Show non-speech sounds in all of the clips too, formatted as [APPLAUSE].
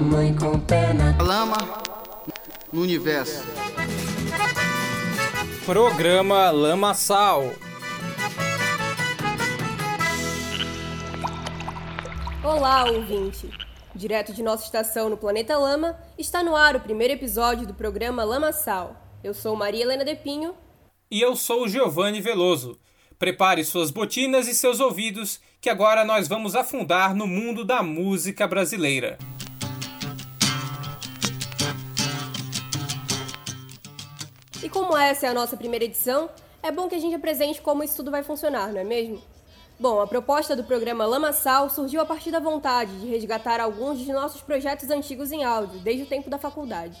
mamãe com perna. Lama no universo. Programa Lama Sal. Olá, ouvinte! Direto de nossa estação no planeta Lama, está no ar o primeiro episódio do programa Lama Sal. Eu sou Maria Helena Depinho. E eu sou Giovanni Veloso. Prepare suas botinas e seus ouvidos, que agora nós vamos afundar no mundo da música brasileira. E como essa é a nossa primeira edição, é bom que a gente apresente como isso tudo vai funcionar, não é mesmo? Bom, a proposta do programa Lama Sal surgiu a partir da vontade de resgatar alguns de nossos projetos antigos em áudio, desde o tempo da faculdade.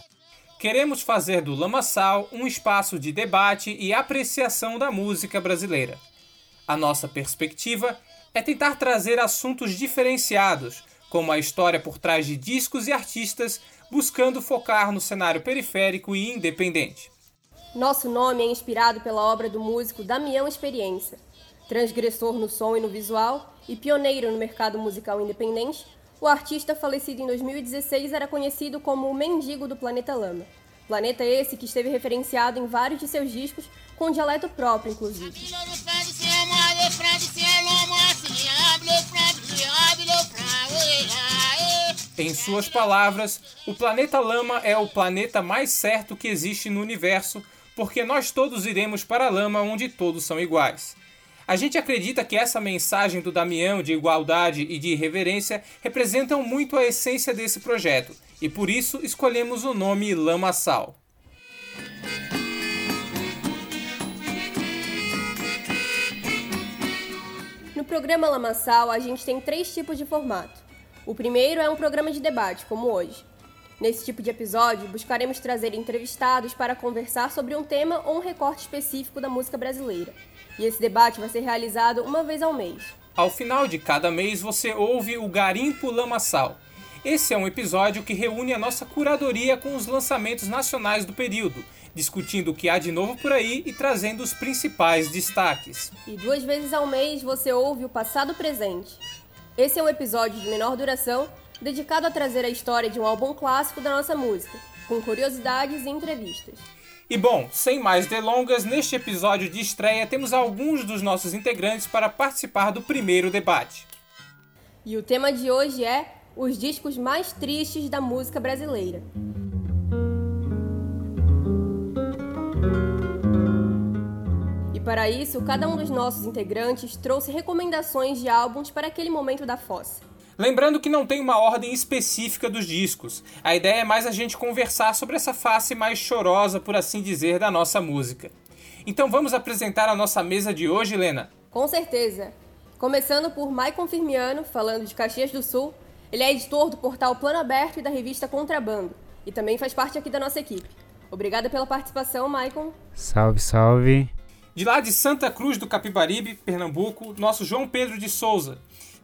Queremos fazer do Lama Sal um espaço de debate e apreciação da música brasileira. A nossa perspectiva é tentar trazer assuntos diferenciados, como a história por trás de discos e artistas, buscando focar no cenário periférico e independente. Nosso nome é inspirado pela obra do músico Damião Experiência. Transgressor no som e no visual e pioneiro no mercado musical independente, o artista falecido em 2016 era conhecido como o Mendigo do Planeta Lama. Planeta esse que esteve referenciado em vários de seus discos, com dialeto próprio, inclusive. Em suas palavras, o planeta Lama é o planeta mais certo que existe no universo porque nós todos iremos para a lama onde todos são iguais. A gente acredita que essa mensagem do Damião de igualdade e de reverência representam muito a essência desse projeto, e por isso escolhemos o nome Lama Sal. No programa Lamaçal, a gente tem três tipos de formato. O primeiro é um programa de debate, como hoje. Nesse tipo de episódio, buscaremos trazer entrevistados para conversar sobre um tema ou um recorte específico da música brasileira. E esse debate vai ser realizado uma vez ao mês. Ao final de cada mês, você ouve o Garimpo Lamaçal. Esse é um episódio que reúne a nossa curadoria com os lançamentos nacionais do período, discutindo o que há de novo por aí e trazendo os principais destaques. E duas vezes ao mês você ouve o passado presente. Esse é um episódio de menor duração dedicado a trazer a história de um álbum clássico da nossa música, com curiosidades e entrevistas. E bom, sem mais delongas, neste episódio de estreia temos alguns dos nossos integrantes para participar do primeiro debate. E o tema de hoje é os discos mais tristes da música brasileira. E para isso, cada um dos nossos integrantes trouxe recomendações de álbuns para aquele momento da fossa. Lembrando que não tem uma ordem específica dos discos. A ideia é mais a gente conversar sobre essa face mais chorosa, por assim dizer, da nossa música. Então vamos apresentar a nossa mesa de hoje, Helena? Com certeza. Começando por Maicon Firmiano, falando de Caxias do Sul. Ele é editor do portal Plano Aberto e da revista Contrabando. E também faz parte aqui da nossa equipe. Obrigada pela participação, Maicon. Salve, salve. De lá de Santa Cruz do Capibaribe, Pernambuco, nosso João Pedro de Souza,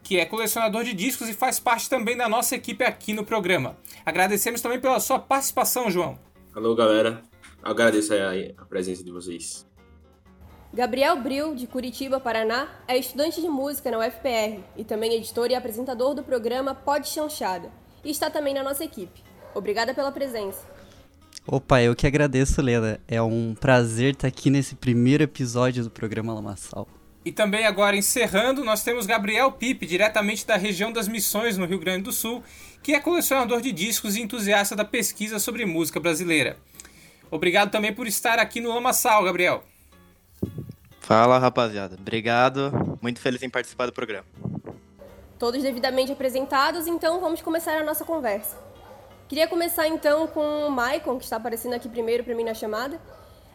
que é colecionador de discos e faz parte também da nossa equipe aqui no programa. Agradecemos também pela sua participação, João. Alô, galera. Agradeço a presença de vocês. Gabriel Bril, de Curitiba, Paraná, é estudante de música na UFPR e também editor e apresentador do programa Pod Chanchada. E está também na nossa equipe. Obrigada pela presença. Opa, eu que agradeço, Lena. É um prazer estar aqui nesse primeiro episódio do programa Lamaçal. E também agora encerrando, nós temos Gabriel Pipe, diretamente da região das Missões, no Rio Grande do Sul, que é colecionador de discos e entusiasta da pesquisa sobre música brasileira. Obrigado também por estar aqui no Lamaçal, Gabriel. Fala, rapaziada. Obrigado. Muito feliz em participar do programa. Todos devidamente apresentados, então vamos começar a nossa conversa. Queria começar então com o Maicon, que está aparecendo aqui primeiro para mim na chamada.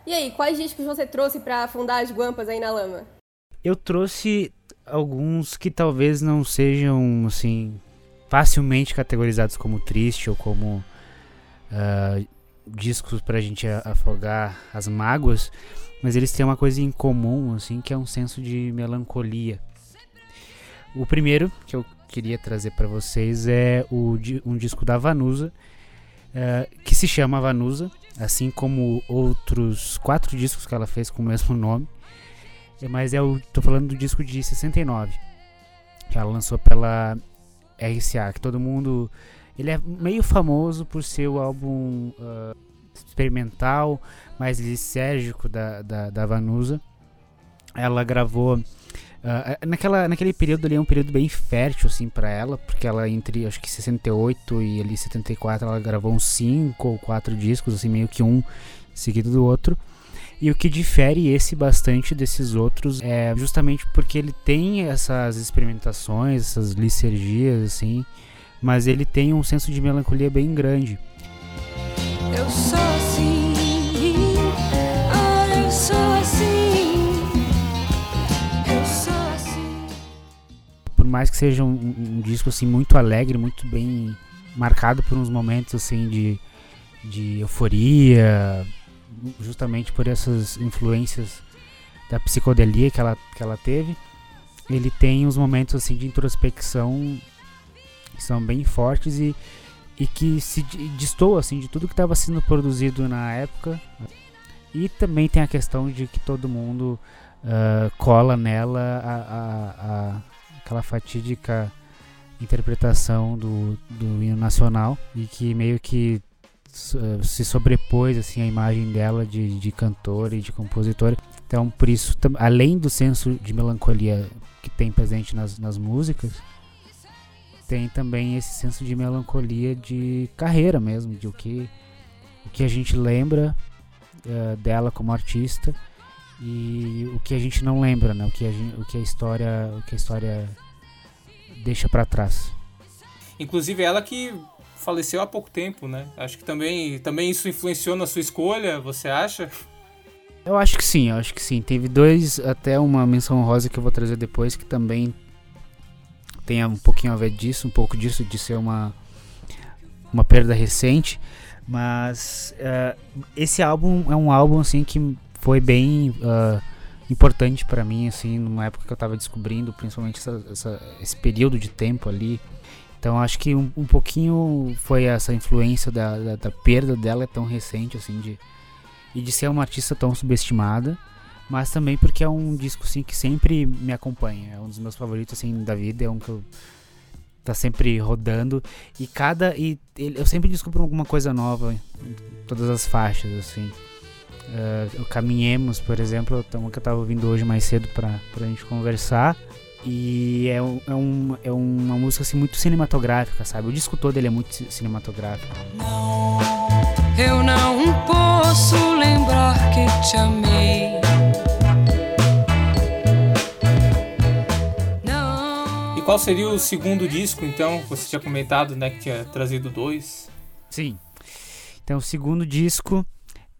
E aí, quais discos você trouxe para afundar as guampas aí na lama? Eu trouxe alguns que talvez não sejam assim facilmente categorizados como triste ou como uh, discos para a gente afogar as mágoas, mas eles têm uma coisa em comum assim que é um senso de melancolia. O primeiro que eu queria trazer para vocês é o, um disco da Vanusa uh, que se chama Vanusa, assim como outros quatro discos que ela fez com o mesmo nome. Mas eu tô falando do disco de 69, que ela lançou pela RCA, que todo mundo ele é meio famoso por ser o álbum uh, experimental, mais lisérgico da, da, da Vanusa. Ela gravou Uh, naquela, naquele período ali é um período bem fértil assim para ela, porque ela entre acho que 68 e ali 74 ela gravou uns 5 ou 4 discos, assim meio que um seguido do outro. E o que difere esse bastante desses outros é justamente porque ele tem essas experimentações, essas licergias assim, mas ele tem um senso de melancolia bem grande. Eu sou assim, ah, eu sou assim, eu sou assim. Por mais que seja um, um, disco assim muito alegre, muito bem marcado por uns momentos assim de, de euforia, justamente por essas influências da psicodelia que ela, que ela teve, ele tem uns momentos assim de introspecção que são bem fortes e, e que se destoa assim de tudo que estava sendo produzido na época. E também tem a questão de que todo mundo uh, cola nela a, a, a, aquela fatídica interpretação do, do hino nacional e que meio que se sobrepôs assim a imagem dela de, de cantora e de compositora. Então, por isso, além do senso de melancolia que tem presente nas, nas músicas, tem também esse senso de melancolia de carreira mesmo, de o que, o que a gente lembra uh, dela como artista e o que a gente não lembra, né? O que a, gente, o que a história, o que a história deixa para trás. Inclusive ela que faleceu há pouco tempo, né? Acho que também, também isso influenciou na sua escolha, você acha? Eu acho que sim, eu acho que sim. Teve dois, até uma menção rosa que eu vou trazer depois, que também tem um pouquinho a ver disso, um pouco disso, de ser uma, uma perda recente. Mas uh, esse álbum é um álbum assim que foi bem uh, importante para mim, assim, numa época que eu tava descobrindo, principalmente essa, essa, esse período de tempo ali então acho que um, um pouquinho foi essa influência da, da, da, perda dela tão recente assim de e de ser uma artista tão subestimada, mas também porque é um disco assim que sempre me acompanha, é um dos meus favoritos assim da vida, é um que eu tá sempre rodando e cada e eu sempre descubro alguma coisa nova em todas as faixas assim. Uh, Caminhemos, por exemplo, é uma que eu tava ouvindo hoje mais cedo para a gente conversar. E é, é, um, é uma música assim, muito cinematográfica, sabe? O disco todo ele é muito cinematográfico. Não, eu não posso lembrar que te amei. Não. E qual seria o segundo disco, então? Você tinha comentado, né, que tinha trazido dois. Sim. Então, o segundo disco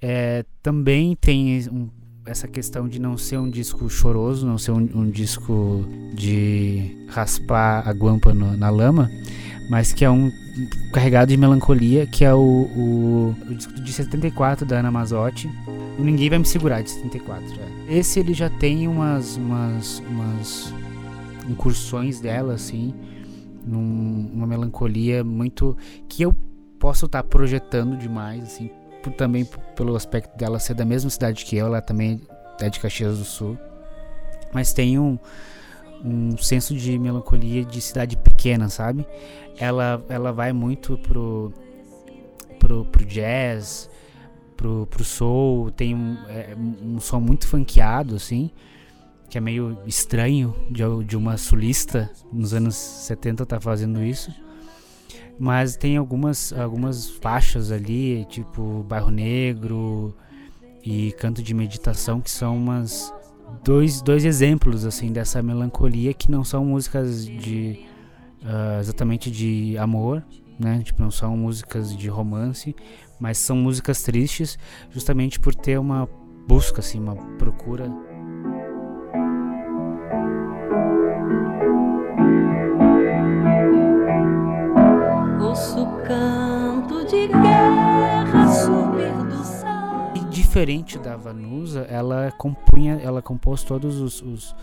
é, também tem um essa questão de não ser um disco choroso, não ser um, um disco de raspar a guampa no, na lama, mas que é um carregado de melancolia, que é o, o, o, disco de 74 da Ana Mazotti. Ninguém vai me segurar de 74. É. Esse ele já tem umas, umas, umas incursões dela, assim, num, uma melancolia muito. que eu posso estar tá projetando demais, assim, por, também pelo aspecto dela ser da mesma cidade que eu, ela também é de Caxias do Sul. Mas tem um, um senso de melancolia de cidade pequena, sabe? Ela, ela vai muito pro, pro, pro jazz, pro, pro soul, tem um, é, um som muito funkeado, assim, que é meio estranho de, de uma sulista nos anos 70 tá fazendo isso. Mas tem algumas, algumas faixas ali, tipo Bairro Negro e Canto de Meditação, que são umas dois, dois exemplos assim dessa melancolia que não são músicas de uh, exatamente de amor, né? Tipo, não são músicas de romance, mas são músicas tristes, justamente por ter uma busca assim, uma procura canto de guerra subir do céu. E diferente da Vanusa, ela compunha, ela compôs todos os, os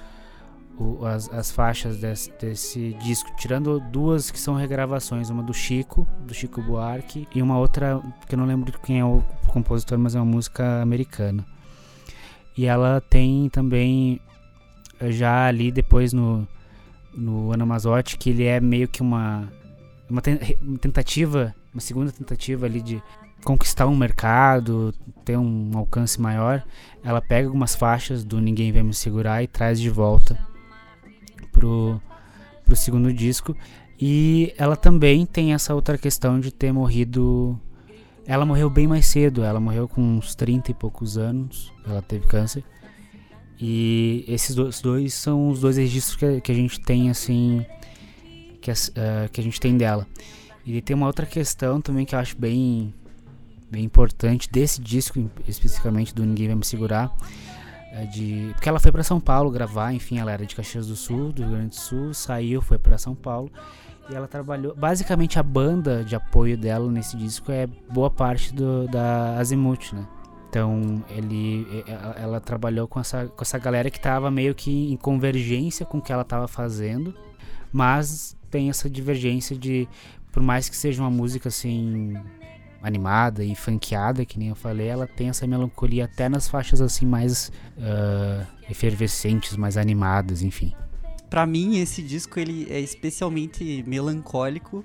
o, as, as, faixas desse, desse, disco, tirando duas que são regravações, uma do Chico, do Chico Buarque, e uma outra que eu não lembro quem é o compositor, mas é uma música americana. E ela tem também já ali depois no no Ana que ele é meio que uma uma, tentativa, uma segunda tentativa ali de conquistar um mercado, ter um alcance maior, ela pega algumas faixas do Ninguém Vai Me Segurar e traz de volta pro, pro segundo disco. E ela também tem essa outra questão de ter morrido. Ela morreu bem mais cedo, ela morreu com uns 30 e poucos anos, ela teve câncer. E esses dois, dois são os dois registros que, que a gente tem, assim, que, uh, que a gente tem dela. E tem uma outra questão também que eu acho bem, bem importante desse disco, especificamente do Ninguém Vai Me Segurar. É de, porque ela foi para São Paulo gravar, enfim, ela era de Caxias do Sul, do Rio Grande do Sul, saiu, foi para São Paulo. E ela trabalhou. Basicamente, a banda de apoio dela nesse disco é boa parte do, da Azimuth, né? Então, ele, ela trabalhou com essa, com essa galera que estava meio que em convergência com o que ela estava fazendo, mas tem essa divergência de, por mais que seja uma música assim animada e funkeada, que nem eu falei, ela tem essa melancolia até nas faixas assim mais uh, efervescentes, mais animadas, enfim. Para mim esse disco ele é especialmente melancólico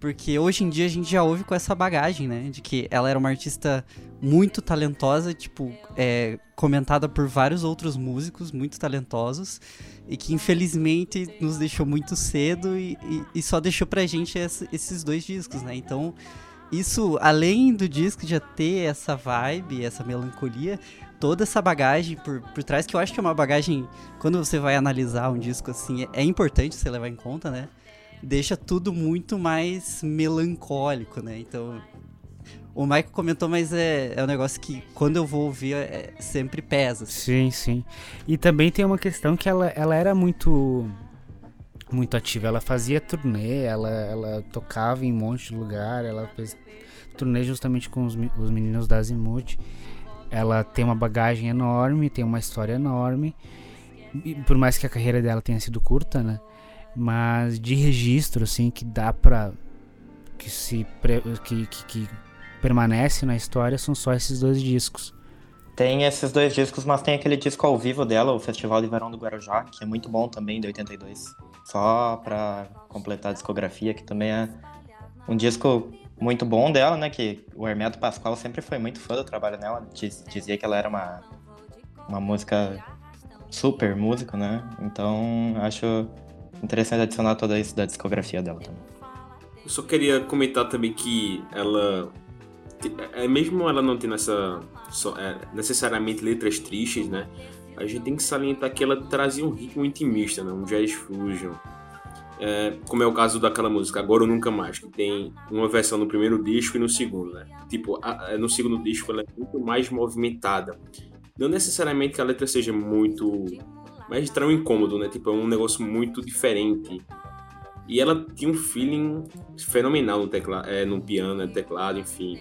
porque hoje em dia a gente já ouve com essa bagagem, né? De que ela era uma artista muito talentosa, tipo, é, comentada por vários outros músicos muito talentosos, e que infelizmente nos deixou muito cedo e, e, e só deixou pra gente essa, esses dois discos, né? Então, isso, além do disco já ter essa vibe, essa melancolia, toda essa bagagem por, por trás, que eu acho que é uma bagagem, quando você vai analisar um disco assim, é, é importante você levar em conta, né? Deixa tudo muito mais melancólico, né? Então, o Michael comentou, mas é, é um negócio que quando eu vou ouvir é, sempre pesa. Assim. Sim, sim. E também tem uma questão que ela, ela era muito muito ativa. Ela fazia turnê, ela, ela tocava em um monte de lugar, ela fez turnê justamente com os, os meninos da Azimuth. Ela tem uma bagagem enorme, tem uma história enorme. E por mais que a carreira dela tenha sido curta, né? Mas de registro assim que dá para que se que, que, que, permanece na história são só esses dois discos. Tem esses dois discos, mas tem aquele disco ao vivo dela, o Festival de Verão do Guarujá, que é muito bom também, de 82. Só para completar a discografia, que também é um disco muito bom dela, né? Que o Hermeto Pascoal sempre foi muito fã do trabalho dela. Diz, dizia que ela era uma, uma música super música, né? Então acho interessante adicionar tudo isso da discografia dela também. Eu só queria comentar também que ela, é, mesmo ela não tendo essa só, é, necessariamente letras tristes, né? A gente tem que salientar que ela trazia um ritmo intimista, né? Um jazz fusion. É, como é o caso daquela música Agora ou Nunca Mais, que tem uma versão no primeiro disco e no segundo, né? Tipo, a, no segundo disco ela é muito mais movimentada. Não necessariamente que a letra seja muito mas traz um incômodo, né? Tipo, é um negócio muito diferente. E ela tinha um feeling fenomenal no, tecla, é, no piano, no teclado, enfim.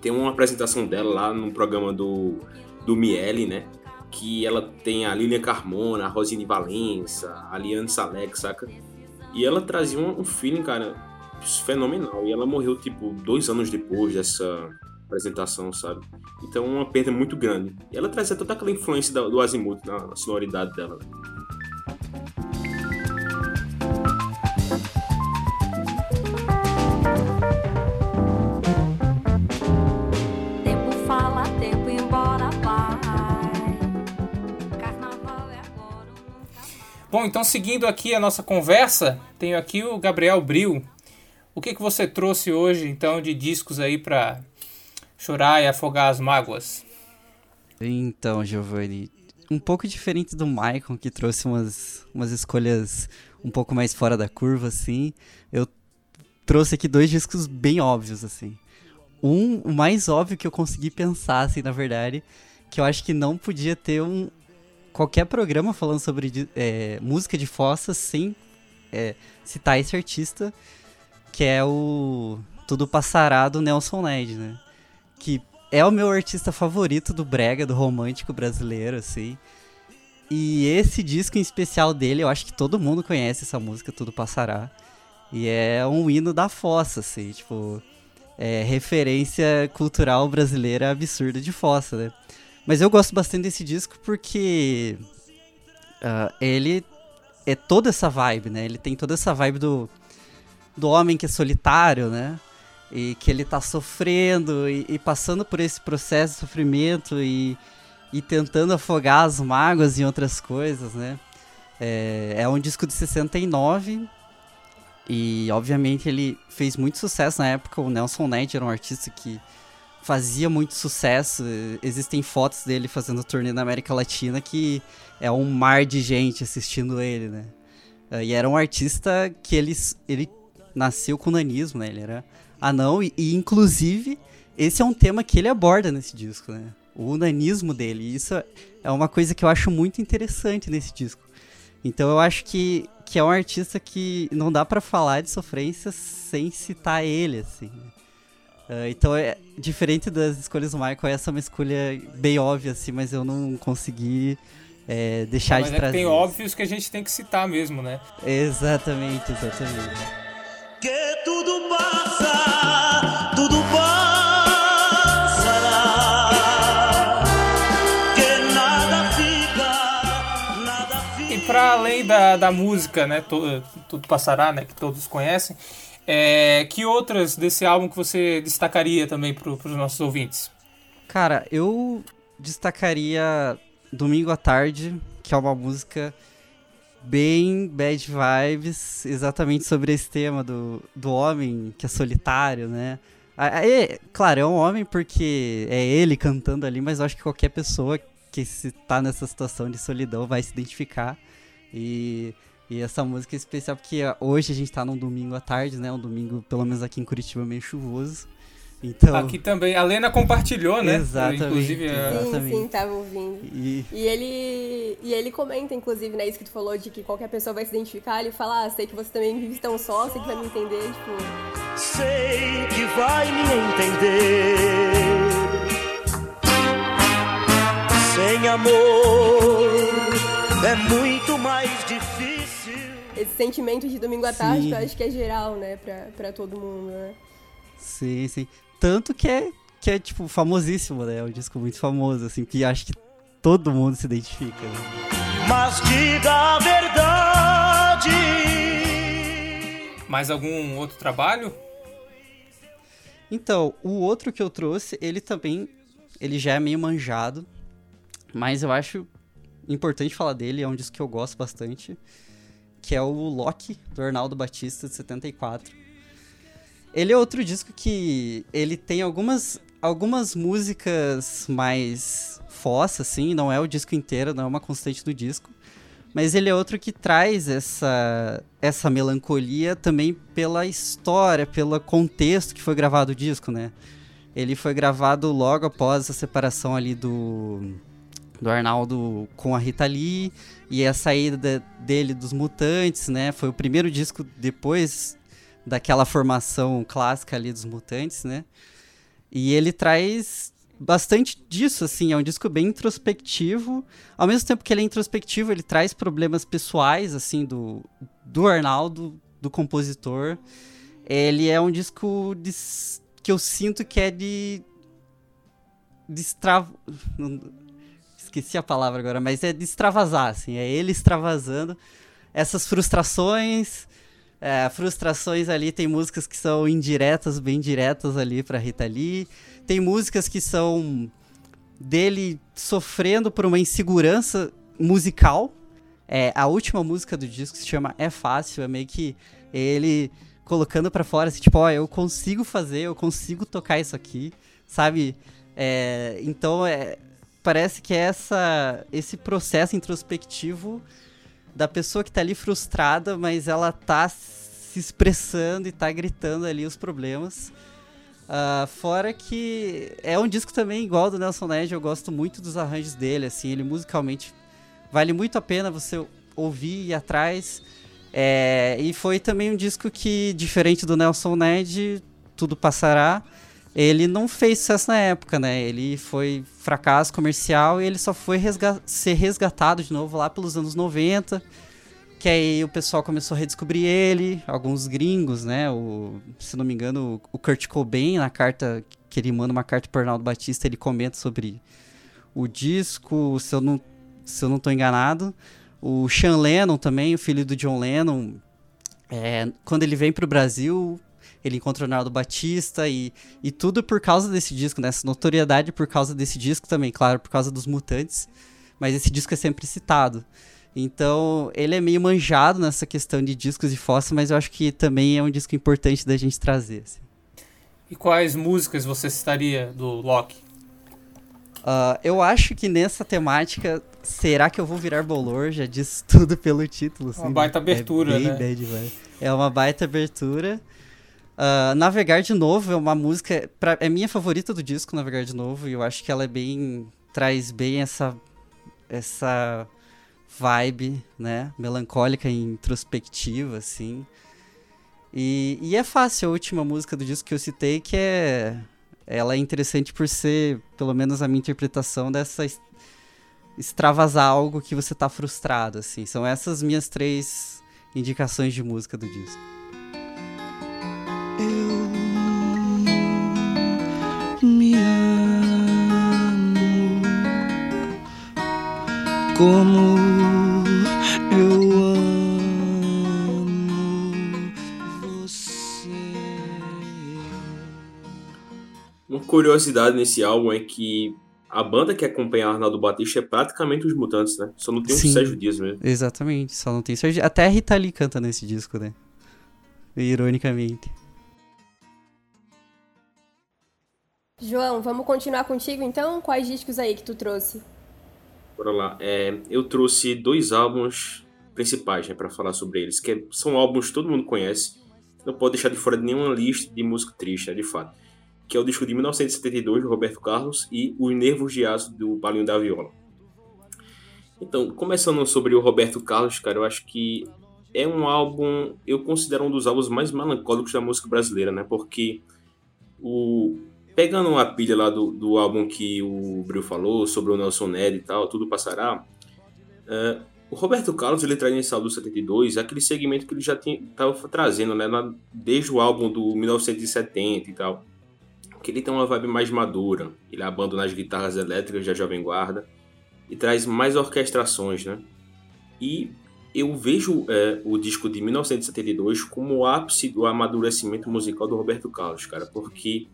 Tem uma apresentação dela lá no programa do, do Miele, né? Que ela tem a Lilian Carmona, a Rosine Valença, a Liane Salek, saca? E ela trazia um, um feeling, cara, fenomenal. E ela morreu, tipo, dois anos depois dessa, apresentação, sabe? Então é uma perda muito grande. E ela trazia toda aquela influência do Azimuth na sonoridade dela. Né? Tempo fala, tempo embora vai. é Bom, então seguindo aqui a nossa conversa, tenho aqui o Gabriel Bril. O que, que você trouxe hoje, então, de discos aí para chorar e afogar as mágoas? Então, Giovanni, um pouco diferente do Michael, que trouxe umas, umas escolhas um pouco mais fora da curva, assim, eu trouxe aqui dois discos bem óbvios, assim. Um, o mais óbvio que eu consegui pensar, assim, na verdade, que eu acho que não podia ter um qualquer programa falando sobre é, música de fossa sem é, citar esse artista, que é o Tudo Passará do Nelson Ned, né? Que é o meu artista favorito do brega, do romântico brasileiro, assim. E esse disco em especial dele, eu acho que todo mundo conhece essa música, Tudo Passará. E é um hino da fossa, assim, tipo, é referência cultural brasileira absurda de fossa, né? Mas eu gosto bastante desse disco porque uh, ele é toda essa vibe, né? Ele tem toda essa vibe do do homem que é solitário, né? E que ele tá sofrendo e, e passando por esse processo de sofrimento e, e tentando afogar as mágoas em outras coisas, né? É, é um disco de 69 e, obviamente, ele fez muito sucesso na época. O Nelson Ned era um artista que fazia muito sucesso. Existem fotos dele fazendo turnê na América Latina que é um mar de gente assistindo ele, né? É, e era um artista que ele, ele nasceu com nanismo, né? Ele era anão e, e, inclusive, esse é um tema que ele aborda nesse disco, né? O nanismo dele. E isso é uma coisa que eu acho muito interessante nesse disco. Então eu acho que, que é um artista que não dá para falar de sofrência sem citar ele, assim. Uh, então, é diferente das escolhas do Michael, essa é uma escolha bem óbvia, assim, mas eu não consegui é, deixar mas de é trazer. tem óbvios que a gente tem que citar mesmo, né? Exatamente, exatamente. Que tudo passa, tudo passará. Que nada fica, nada fica. E para além da, da música, né, tudo, tudo passará, né, que todos conhecem, é, que outras desse álbum que você destacaria também para os nossos ouvintes? Cara, eu destacaria Domingo à Tarde, que é uma música bem bad vibes, exatamente sobre esse tema do, do homem que é solitário, né? É, claro, é um homem porque é ele cantando ali, mas eu acho que qualquer pessoa que se tá nessa situação de solidão vai se identificar. E, e essa música é especial porque hoje a gente tá num domingo à tarde, né? Um domingo, pelo menos aqui em Curitiba, meio chuvoso. Então... Aqui também, a Lena compartilhou, né? Exatamente. Inclusive, exatamente. Sim, sim, tava ouvindo. E... E ele, e ele comenta, inclusive, né, isso que tu falou de que qualquer pessoa vai se identificar, ele fala, ah, sei que você também vive tão só, sei que vai me entender, tipo... Sei que vai me entender. Sem amor é muito mais difícil. Esse sentimento de domingo à tarde, Sim. eu acho que é geral, né, pra, pra todo mundo, né? Sim, sim. Tanto que é, que é, tipo, famosíssimo, né? É um disco muito famoso, assim, que acho que todo mundo se identifica. Né? Mas diga a verdade. Mais algum outro trabalho? Então, o outro que eu trouxe, ele também, ele já é meio manjado, mas eu acho importante falar dele, é um disco que eu gosto bastante, que é o Loki, do Arnaldo Batista, de 74. Ele é outro disco que ele tem algumas, algumas músicas mais fossa, assim, não é o disco inteiro, não é uma constante do disco. Mas ele é outro que traz essa, essa melancolia também pela história, pelo contexto que foi gravado o disco, né? Ele foi gravado logo após a separação ali do, do Arnaldo com a Rita Lee e a saída dele dos Mutantes, né? Foi o primeiro disco depois daquela formação clássica ali dos Mutantes, né? E ele traz bastante disso, assim, é um disco bem introspectivo. Ao mesmo tempo que ele é introspectivo, ele traz problemas pessoais, assim, do, do Arnaldo, do compositor. Ele é um disco de, que eu sinto que é de. de. Esqueci a palavra agora, mas é de extravasar, assim, é ele extravasando essas frustrações. É, frustrações ali, tem músicas que são indiretas, bem diretas ali pra Rita Lee. Tem músicas que são dele sofrendo por uma insegurança musical. É, a última música do disco se chama É Fácil, é meio que ele colocando pra fora, assim, tipo, ó, eu consigo fazer, eu consigo tocar isso aqui, sabe? É, então, é, parece que é essa, esse processo introspectivo da pessoa que tá ali frustrada, mas ela tá se expressando e tá gritando ali os problemas. Uh, fora que é um disco também igual do Nelson Ned, eu gosto muito dos arranjos dele, assim, ele musicalmente vale muito a pena você ouvir e ir atrás. É, e foi também um disco que, diferente do Nelson Ned, Tudo Passará, ele não fez sucesso na época, né? Ele foi fracasso comercial e ele só foi resga ser resgatado de novo lá pelos anos 90. Que aí o pessoal começou a redescobrir ele, alguns gringos, né? O, se não me engano, o Kurt Cobain, na carta que ele manda uma carta para Arnaldo Batista, ele comenta sobre o disco, se eu não, se eu não tô enganado. O Sean Lennon também, o filho do John Lennon, É, quando ele vem pro Brasil, ele encontra o Leonardo Batista e, e tudo por causa desse disco, né? Essa notoriedade por causa desse disco também, claro, por causa dos Mutantes. Mas esse disco é sempre citado. Então, ele é meio manjado nessa questão de discos de fossa, mas eu acho que também é um disco importante da gente trazer. Assim. E quais músicas você citaria do Loki? Uh, eu acho que nessa temática, será que eu vou virar bolor? Já diz [LAUGHS] tudo pelo título. Assim, uma baita abertura, é bem né? Bad, é uma baita abertura. Uh, Navegar de Novo é uma música. Pra, é minha favorita do disco, Navegar de Novo, e eu acho que ela é bem. traz bem essa. essa vibe, né? Melancólica e introspectiva, assim. E, e é fácil a última música do disco que eu citei, que é. Ela é interessante por ser, pelo menos a minha interpretação, dessa extravasar algo que você tá frustrado, assim. São essas minhas três indicações de música do disco. Como eu amo você. Uma curiosidade nesse álbum é que a banda que acompanha Arnaldo Batista é praticamente os Mutantes, né? Só não tem Sim. o Sérgio Dias mesmo. Exatamente, só não tem Sérgio. Até a Rita Lee canta nesse disco, né? Ironicamente. João, vamos continuar contigo então? Quais discos aí que tu trouxe? Bora lá. É, eu trouxe dois álbuns principais, né, para falar sobre eles, que são álbuns que todo mundo conhece. Não pode deixar de fora de nenhuma lista de música triste, né, de fato. Que é o disco de 1972 do Roberto Carlos e Os Nervos de Aço do Palinho da Viola. Então, começando sobre o Roberto Carlos, cara, eu acho que é um álbum, eu considero um dos álbuns mais melancólicos da música brasileira, né? Porque o pegando a pilha lá do, do álbum que o Bril falou sobre o Nelson Ned e tal, tudo passará. é, o Roberto Carlos ele traz nesse álbum do 72 aquele segmento que ele já estava trazendo, né? na- desde o álbum do 1970 e tal. Que ele tem uma vibe mais madura. Ele abandona as guitarras elétricas da Jovem Guarda e traz mais orquestrações, né? E eu vejo é, o disco de 1972 como o ápice do amadurecimento musical do Roberto Carlos, cara, porque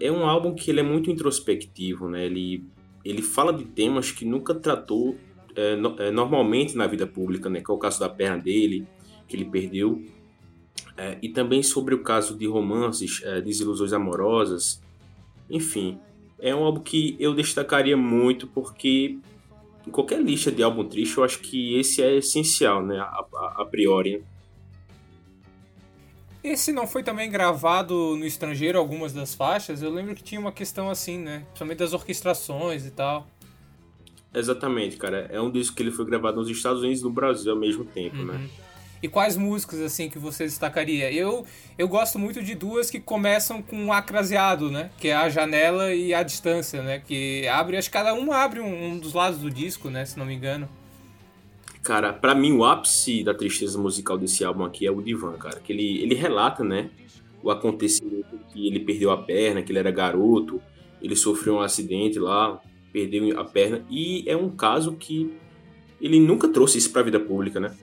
é um álbum que ele é muito introspectivo, né? Ele, ele fala de temas que nunca tratou é, no- é, normalmente na vida pública, né? Que é o caso da perna dele, que ele perdeu, é, e também sobre o caso de romances, desilusões amorosas, enfim. É um álbum que eu destacaria muito porque em qualquer lista de álbum triste, eu acho que esse é essencial, né? A, a- a priori. né? Esse não foi também gravado no estrangeiro, algumas das faixas? Eu lembro que tinha uma questão assim, né? Principalmente das orquestrações e tal. Exatamente, cara. É um disco que ele foi gravado nos Estados Unidos e no Brasil ao mesmo tempo, né? Uhum. E quais músicas, assim, que você destacaria? Eu, eu gosto muito de duas que começam com um acraseado, né? Que é a janela e a distância, né? Que abre, acho que cada uma abre um, um dos lados do disco, né? Se não me engano. Cara, pra mim o ápice da tristeza musical desse álbum aqui é o Divan, cara. Que ele, ele relata, né? O acontecimento que ele perdeu a perna, que ele era garoto, ele sofreu um acidente lá, perdeu a perna. E é um caso que ele nunca trouxe isso pra vida pública, né?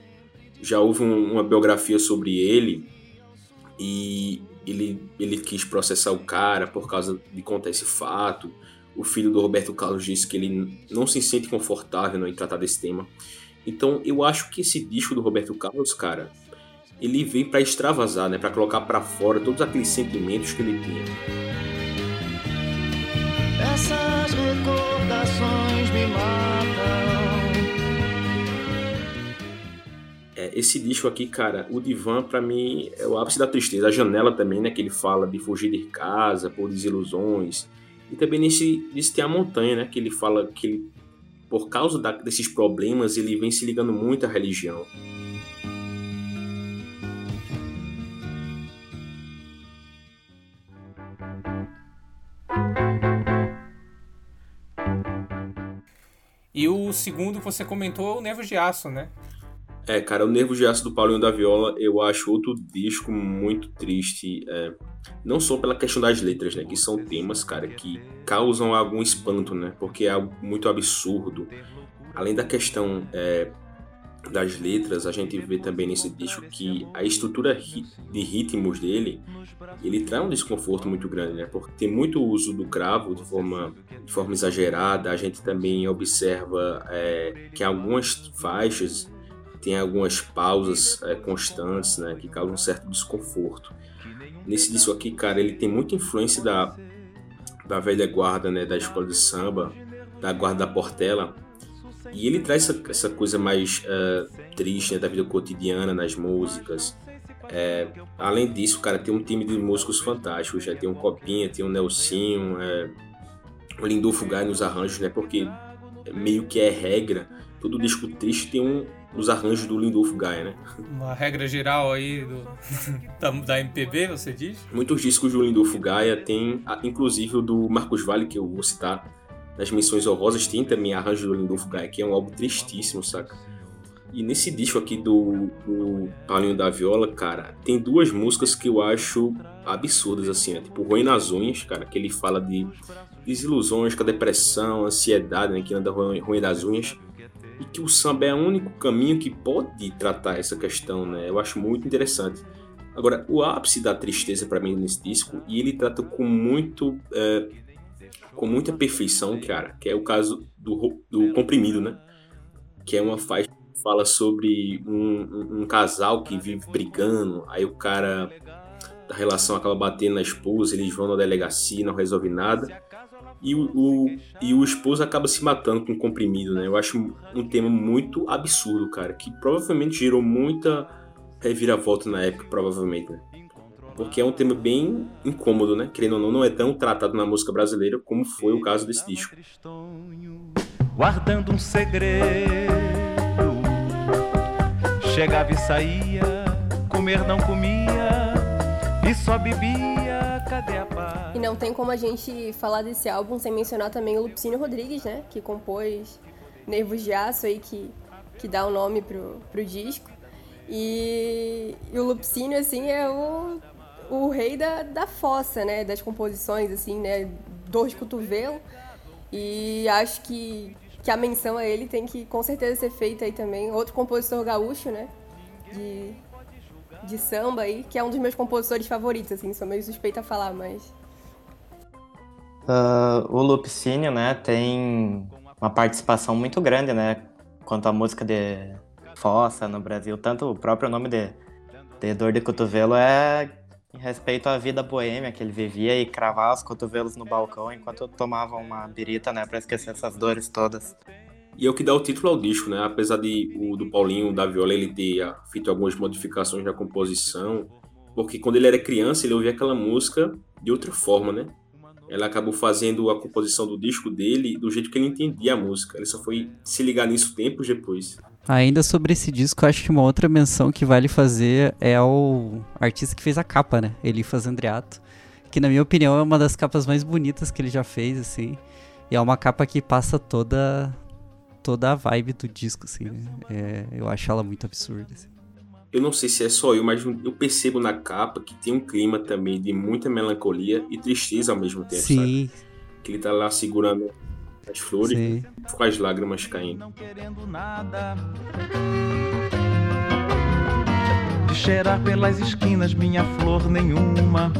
Já houve um- uma biografia sobre ele e ele, ele quis processar o cara por causa de contar esse fato. O filho do Roberto Carlos disse que ele não se sente confortável né, em tratar desse tema. Então eu acho que esse disco do Roberto Carlos, cara, ele vem pra extravasar, né, Pra colocar pra fora todos aqueles sentimentos que ele tinha. Essas recordações me matam. É, esse disco aqui, cara, o Divan pra mim é o ápice da tristeza. A janela também, né, que ele fala de fugir de casa por desilusões. E também nesse, nesse tem a montanha, né, que ele fala que ele, por causa da- desses problemas ele vem se ligando muito à religião. E o segundo que você comentou é o Nervos de Aço, né? É, cara, o Nervo de Aço do Paulinho da Viola eu acho outro disco muito triste. é, não só pela questão das letras, né? Que são temas, cara, que causam algum espanto, né? Porque é algo muito absurdo. Além da questão é, das letras, a gente vê também nesse disco que a estrutura de ritmos dele, ele traz um desconforto muito grande, né? Porque tem muito uso do cravo de forma, de forma exagerada. A gente também observa é, que algumas faixas tem algumas pausas é, constantes, né? Que causam um certo desconforto. Nesse disco aqui, cara, ele tem muita influência da, da velha guarda, né? Da escola de samba, da guarda da Portela e ele traz essa, essa coisa mais uh, triste né, da vida cotidiana nas músicas. É, além disso, cara, tem um time de músicos fantásticos. Já tem um Copinha, tem um Nelsinho, é, o Lindolfo Gai nos arranjos, né? Porque meio que é regra. Todo disco triste tem um dos arranjos do Lindolfo Gaia, né? Uma regra geral aí do, [LAUGHS] da, da, MPB, você diz? Muitos discos do Lindolfo Gaia tem, inclusive o do Marcos Vale, que eu vou citar, das Missões Horrorosas tem também Arranjo do Lindolfo Gaia, que é um álbum tristíssimo, saca? E nesse disco aqui do, do Paulinho da Viola, cara, tem duas músicas que eu acho absurdas, assim, né? Tipo, Ruim nas Unhas, cara, que ele fala de desilusões com a depressão, ansiedade, né? Que anda ruim das unhas. E que o samba é o único caminho que pode tratar essa questão, né? Eu acho muito interessante. Agora, o ápice da tristeza para mim nesse disco, e ele trata com muito é, com muita perfeição, cara, que é o caso do, do Comprimido, né? Que é uma faixa que fala sobre um, um, um casal que vive brigando, aí o cara da relação acaba batendo na esposa, eles vão na delegacia, não resolve nada. E o, o, e o esposo acaba se matando com comprimido, né? Eu acho um tema muito absurdo, cara, que provavelmente gerou muita reviravolta na época, provavelmente, né? porque é um tema bem incômodo, né? Querendo ou não, não é tão tratado na música brasileira como foi o caso desse disco. Guardando um segredo, chegava e saía, comer não comia e só bebia, E não tem como a gente falar desse álbum sem mencionar também o Lupicínio Rodrigues, né? Que compôs Nervos de Aço aí, que, que dá o nome pro, pro disco. E, e o Lupicínio, assim, é o o rei da, da fossa, né? Das composições, assim, né? Dor de cotovelo. E acho que, que a menção a ele tem que com certeza ser feita aí também. Outro compositor gaúcho, né? De, de samba aí, que é um dos meus compositores favoritos, assim, sou meio suspeita a falar, mas. Uh, o Lupicínio, né, tem uma participação muito grande, né, quanto à música de fossa no Brasil. Tanto o próprio nome de, de Dor de Cotovelo é em respeito à vida boêmia que ele vivia e cravar os cotovelos no balcão enquanto tomava uma birita, né, para esquecer essas dores todas. E é o que dá o título ao disco, né? Apesar de o do Paulinho da Viola ele ter feito algumas modificações na composição, porque quando ele era criança ele ouvia aquela música de outra forma, né? Ela acabou fazendo a composição do disco dele do jeito que ele entendia a música. Ele só foi se ligar nisso tempos depois. Ainda sobre esse disco, acho que uma outra menção que vale fazer é o artista que fez a capa, né? Elifas Andreato. Que na minha opinião é uma das capas mais bonitas que ele já fez, assim. E é uma capa que passa toda toda a vibe do disco, assim. Né? É, eu acho ela muito absurda. Assim. Eu não sei se é só eu, mas eu percebo na capa que tem um clima também de muita melancolia e tristeza ao mesmo tempo, Sim. Sabe? Que ele tá lá segurando as flores Sim. com as lágrimas caindo. Não querendo nada. De cheirar pelas esquinas minha flor nenhuma.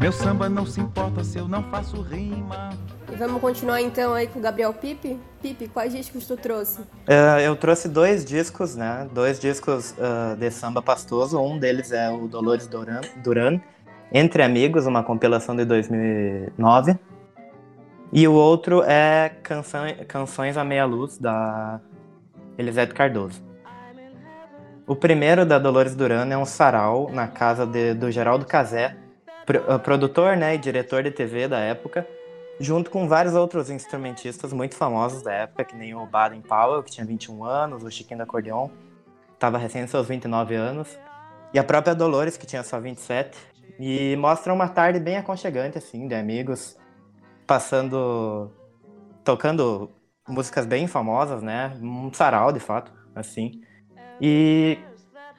Meu samba não se importa se eu não faço rima. Vamos continuar então aí com o Gabriel Pipe. Pipe, quais discos tu trouxe? Uh, eu trouxe dois discos, né? Dois discos uh, de samba pastoso. Um deles é o Dolores Duran, Duran entre Amigos, uma compilação de 2009. E o outro é Canção, Canções à Meia Luz, da Elisete Cardoso. O primeiro, da Dolores Duran, é um sarau na casa de, do Geraldo Cazé, eh, produtor né, e diretor de TV da época, junto com vários outros instrumentistas muito famosos da época, que nem o Baden Powell, que tinha 21 anos, o Chiquinho do Acordeon, estava recém seus 29 anos, e a própria Dolores, que tinha só 27, e mostra uma tarde bem aconchegante, assim, de amigos passando. tocando músicas bem famosas, né? Um sarau, de fato, assim. E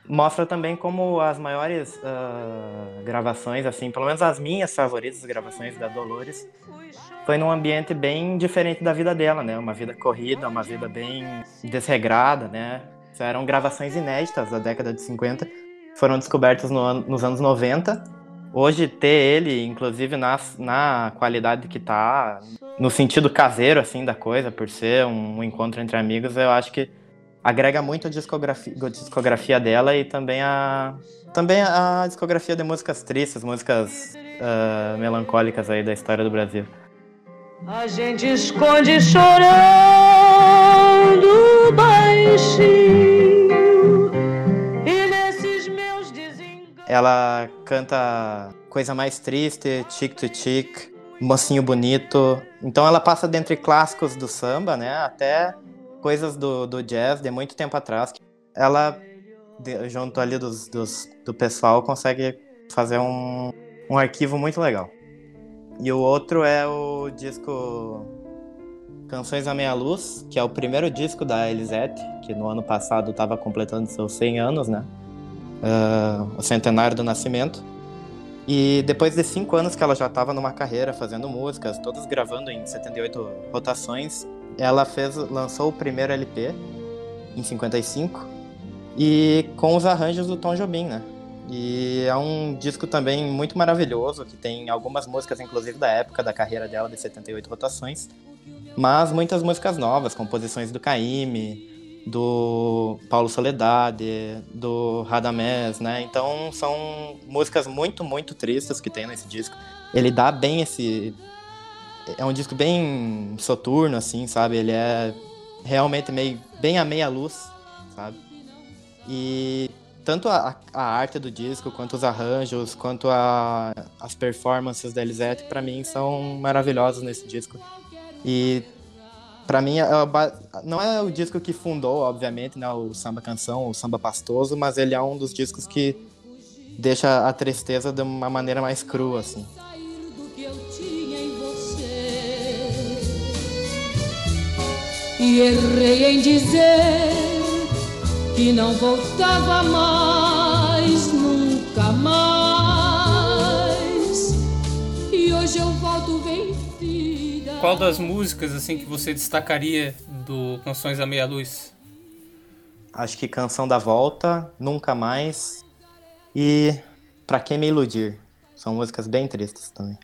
mostra também como as maiores uh, gravações, assim, pelo menos as minhas favoritas gravações da Dolores, foi num ambiente bem diferente da vida dela, né? Uma vida corrida, uma vida bem desregrada, né? Eram gravações inéditas da década de 50, foram descobertas no nos anos 90. Hoje, ter ele, inclusive na, na qualidade que tá, no sentido caseiro, assim, da coisa, por ser um encontro entre amigos, eu acho que agrega muito a discografia, a discografia dela e também a, também a discografia de músicas tristes, músicas uh, melancólicas aí da história do Brasil. A gente esconde chorando baixinho e nesses meus desenganos. Ela canta coisa mais triste, tic to tic, mocinho bonito. Então ela passa dentre clássicos do samba, né, até coisas do, do jazz de muito tempo atrás. Ela, de, junto ali dos, dos, do pessoal, consegue fazer um, um arquivo muito legal. E o outro é o disco Canções à Meia Luz, que é o primeiro disco da Elisete, que no ano passado estava completando seus 100 anos, né? Uh, o centenário do nascimento. E depois de cinco anos que ela já estava numa carreira fazendo músicas, todas gravando em 78 rotações, ela fez, lançou o primeiro LP em 55 e com os arranjos do Tom Jobim, né? E é um disco também muito maravilhoso, que tem algumas músicas, inclusive da época da carreira dela, de 78 rotações, mas muitas músicas novas, composições do Caime, do Paulo Soledade, do Radamés, né? Então são músicas muito, muito tristes que tem nesse disco. Ele dá bem esse é um disco bem soturno, assim, sabe? Ele é realmente meio, bem a meia luz, sabe? E tanto a, a arte do disco, quanto os arranjos, quanto a, as performances da Elisete, para mim, são maravilhosos nesse disco. E para mim, é, não é o disco que fundou, obviamente, né, o samba canção, o samba pastoso, mas ele é um dos discos que deixa a tristeza de uma maneira mais crua, assim. E errei em dizer que não voltava mais, nunca mais. E hoje eu volto vencida. Qual das músicas assim que você destacaria do Canções à Meia Luz? Acho que Canção da Volta, Nunca Mais e Pra Quem Me Iludir. São músicas bem tristes também.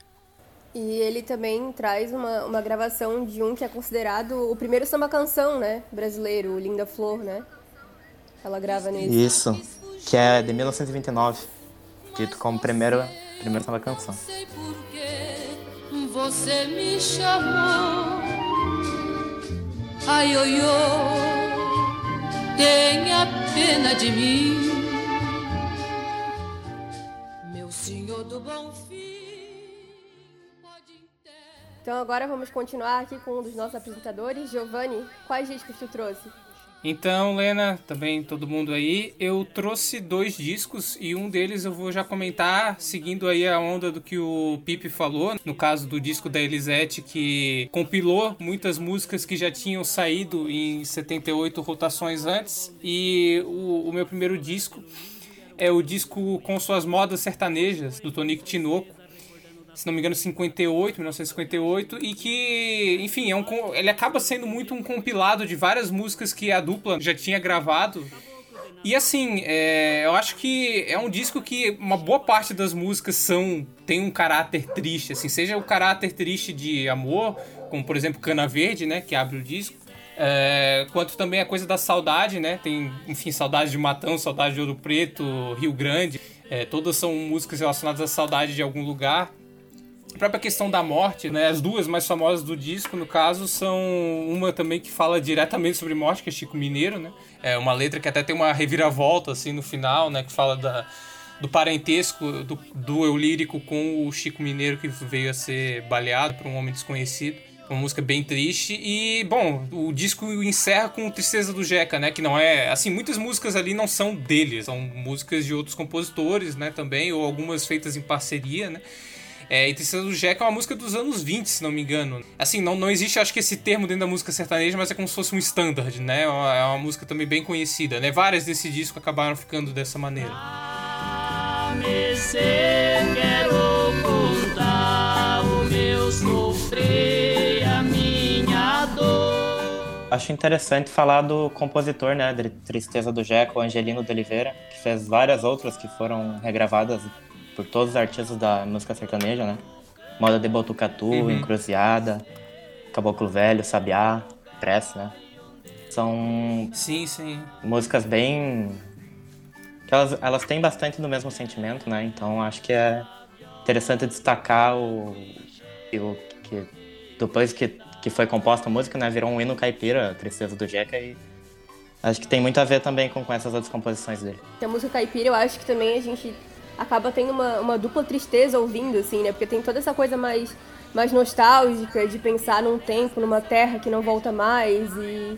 E ele também traz uma, uma gravação de um que é considerado o primeiro samba canção, né? Brasileiro, o Linda Flor, né? Ela grava nesse. Isso, que é de 1929, dito como primeiro, primeiro samba canção. Sei por que você me chamou. Ai, oi, oi, tenha pena de mim. Meu senhor do bom Então agora vamos continuar aqui com um dos nossos apresentadores, Giovanni. Quais discos tu trouxe? Então, Lena, também todo mundo aí, eu trouxe dois discos e um deles eu vou já comentar, seguindo aí a onda do que o Pipe falou, no caso do disco da Elisete, que compilou muitas músicas que já tinham saído em 78 rotações antes, e o, o meu primeiro disco é o disco com suas modas sertanejas, do Tonico Tinoco, se não me engano, 58, 1958, e que, enfim, é um, ele acaba sendo muito um compilado de várias músicas que a dupla já tinha gravado. E assim, é, eu acho que é um disco que uma boa parte das músicas são tem um caráter triste, assim, seja o caráter triste de amor, como por exemplo Cana Verde, né, que abre o disco, é, quanto também a coisa da saudade, né, tem, enfim, saudade de Matão, saudade de Ouro Preto, Rio Grande, é, todas são músicas relacionadas à saudade de algum lugar. A própria questão da morte, né? As duas mais famosas do disco, no caso, são uma também que fala diretamente sobre morte, que é Chico Mineiro, né? É uma letra que até tem uma reviravolta, assim, no final, né? Que fala da, do parentesco do, do eu lírico com o Chico Mineiro, que veio a ser baleado por um homem desconhecido. Uma música bem triste. E, bom, o disco encerra com Tristeza do Jeca, né? Que não é. Assim, muitas músicas ali não são dele, são músicas de outros compositores, né? Também, ou algumas feitas em parceria, né? É, e Tristeza do Jack é uma música dos anos 20, se não me engano. Assim, não, não existe, acho que esse termo dentro da música sertaneja, mas é como se fosse um standard, né? É uma, é uma música também bem conhecida, né? Várias desse disco acabaram ficando dessa maneira. quero contar o meu sofrer, a minha dor. Acho interessante falar do compositor, né, de Tristeza do Jeco, Angelino de Oliveira, que fez várias outras que foram regravadas por todos os artistas da música sertaneja, né? Moda de Botucatu, Uhum. Encruzilhada, Caboclo Velho, Sabiá, Prece, né? São Sim, sim. músicas bem. que elas, elas têm bastante do mesmo sentimento, né? Então acho que é interessante destacar o. o que depois que, que foi composta a música, né? Virou um hino caipira, Tristeza do Jeca, e acho que tem muito a ver também com, com essas outras composições dele. A música caipira, eu acho que também a gente acaba tendo uma, uma dupla tristeza ouvindo, assim, né? Porque tem toda essa coisa mais, mais nostálgica de pensar num tempo, numa terra que não volta mais e...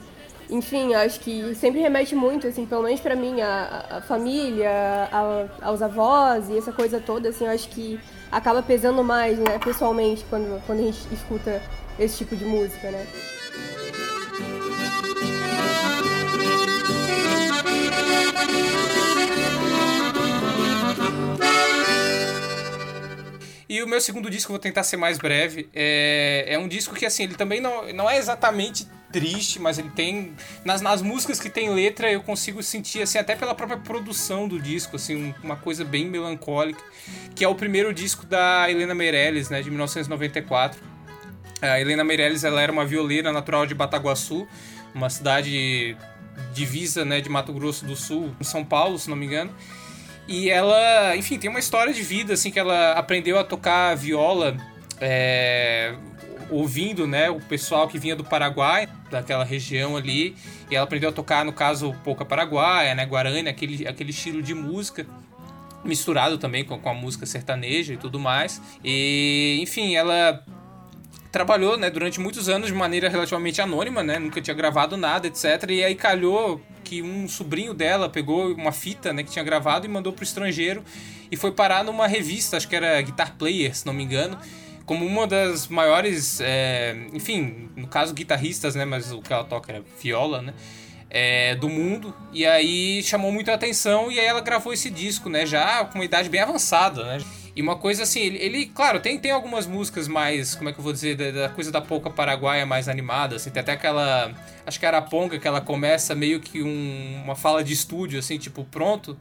Enfim, acho que sempre remete muito, assim, pelo menos pra mim, a, a família, a- aos avós e essa coisa toda, assim, acho que acaba pesando mais, né, pessoalmente, quando, quando a gente escuta esse tipo de música, né? E o meu segundo disco, vou tentar ser mais breve, é, é um disco que, assim, ele também não, não é exatamente triste, mas ele tem... Nas, nas músicas que tem letra, eu consigo sentir, assim, até pela própria produção do disco, assim, um- uma coisa bem melancólica, que é o primeiro disco da Helena Meirelles, né, de 1994. A Helena Meirelles, ela era uma violeira natural de Bataguaçu, uma cidade divisa, né, de Mato Grosso do Sul, em São Paulo, se não me engano. E ela, enfim, tem uma história de vida, assim, que ela aprendeu a tocar viola é, ouvindo, né, o pessoal que vinha do Paraguai, daquela região ali. E ela aprendeu a tocar, no caso, pouca paraguaia, né, guarani, aquele, aquele estilo de música misturado também com, com a música sertaneja e tudo mais. E, enfim, ela trabalhou, né, durante muitos anos de maneira relativamente anônima, né, nunca tinha gravado nada, etc. E aí calhou que um sobrinho dela pegou uma fita, né, que tinha gravado e mandou pro estrangeiro e foi parar numa revista, acho que era Guitar Player, se não me engano, como uma das maiores, é, enfim, no caso guitarristas, né, mas o que ela toca era viola, né, é, do mundo. E aí chamou muito a atenção e aí ela gravou esse disco, né, já com uma idade bem avançada, né. E uma coisa assim, ele, ele, claro, tem, tem algumas músicas mais, como é que eu vou dizer, da, da coisa da polca paraguaia mais animada, assim, tem até aquela, acho que era a Ponga, que ela começa meio que um- uma fala de estúdio, assim, tipo, pronto,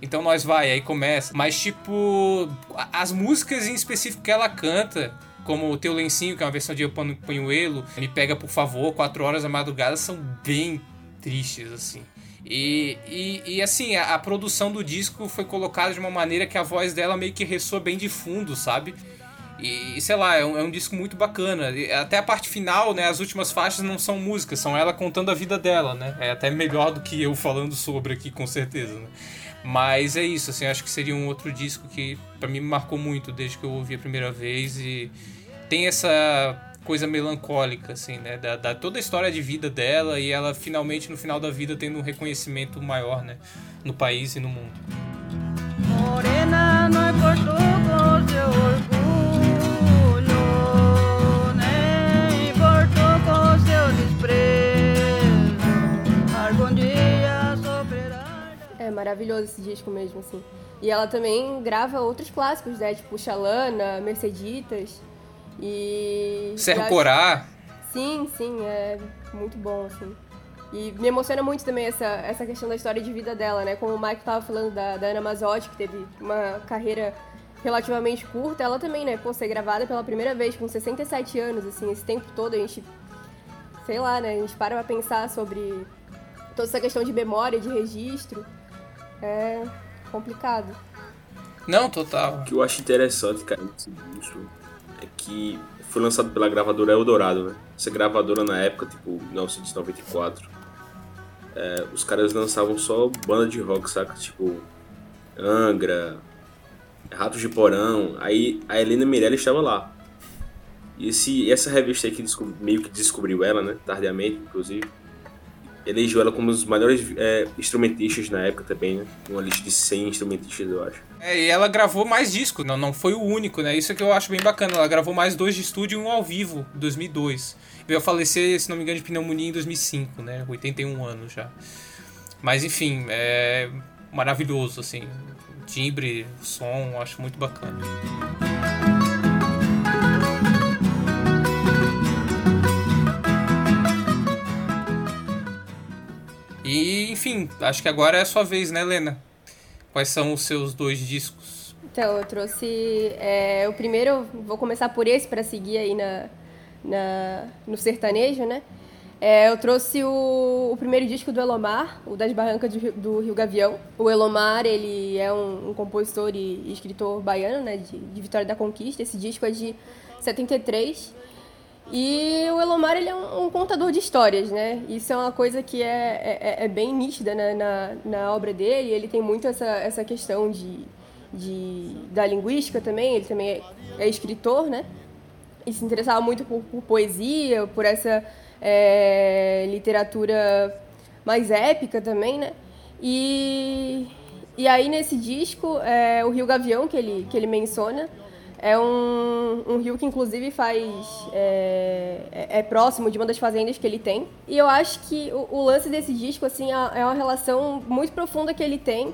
então nós vai, aí começa. Mas, tipo, as músicas em específico que ela canta, como o Teu Lencinho, que é uma versão de Eu Pano Panhuelo, Me Pega Por Favor, Quatro Horas da Madrugada, são bem tristes, assim. E, e, e, assim, a, a produção do disco foi colocada de uma maneira que a voz dela meio que ressoa bem de fundo, sabe? E, sei lá, é um, é um disco muito bacana. E até a parte final, né? As últimas faixas não são músicas, são ela contando a vida dela, né? É até melhor do que eu falando sobre aqui, com certeza, né? Mas é isso, assim, acho que seria um outro disco que pra mim me marcou muito desde que eu ouvi a primeira vez e tem essa coisa melancólica, assim, né? Da, da toda a história de vida dela e ela finalmente no final da vida tendo um reconhecimento maior, né? No país e no mundo. Morena não importou com seu orgulho, nem importou com seu desprezo. Algum dia sofrerá. É maravilhoso esse disco mesmo, assim. E ela também grava outros clássicos, né? Tipo Xalana, Merceditas e... Serra acho- Corá, Sim, sim, é muito bom, assim. E me emociona muito também essa, essa questão da história de vida dela, né? Como o Mike tava falando da, da Ana Mazotti, que teve uma carreira relativamente curta, ela também, né? Pô, ser gravada pela primeira vez com 67 anos, assim, esse tempo todo a gente, sei lá, né? A gente para pra pensar sobre toda essa questão de memória, de registro. É complicado. Não, total. O que eu acho interessante, cara, é que foi lançado pela gravadora Eldorado, né? Essa gravadora na época, tipo, 1994, é, os caras lançavam só banda de rock, saca? Tipo, Angra, Ratos de Porão. Aí a Helena Meirelles estava lá. E esse, essa revista aí que meio que descobriu ela, né? Tardiamente, inclusive. Elegeu ela como um dos melhores é, instrumentistas na época também, né? Uma lista de 100 instrumentistas, eu acho. É, e ela gravou mais discos, não, não foi o único, né? Isso que eu acho bem bacana. Ela gravou mais dois de estúdio e um ao vivo, em 2002. Veio a falecer, se não me engano, de pneumonia em 2005, né? 81 anos já. Mas enfim, é maravilhoso, assim. Timbre, som, acho muito bacana. Enfim, acho que agora é a sua vez, né, Lena? Quais são os seus dois discos? Então, eu trouxe. É, o primeiro, vou começar por esse para seguir aí na, na, no sertanejo, né? É, eu trouxe o, o, primeiro disco do Elomar, o Das Barrancas do, do Rio Gavião. O Elomar, ele é um, um compositor e, e escritor baiano, né, de, de Vitória da Conquista. Esse disco é de 73. E o Elomar ele é um, um, contador de histórias, né? Isso é uma coisa que é, é, é bem nítida né? na, na obra dele. Ele tem muito essa, essa questão de, de, da linguística também. Ele também é, é escritor, né? E se interessava muito por, por poesia, por essa é, literatura mais épica também, né? E, e aí nesse disco, é, o Rio Gavião, que ele, que ele menciona, é um, um rio que, inclusive, faz. É, é, é, próximo de uma das fazendas que ele tem. E eu acho que o, o lance desse disco, assim, é, é uma relação muito profunda que ele tem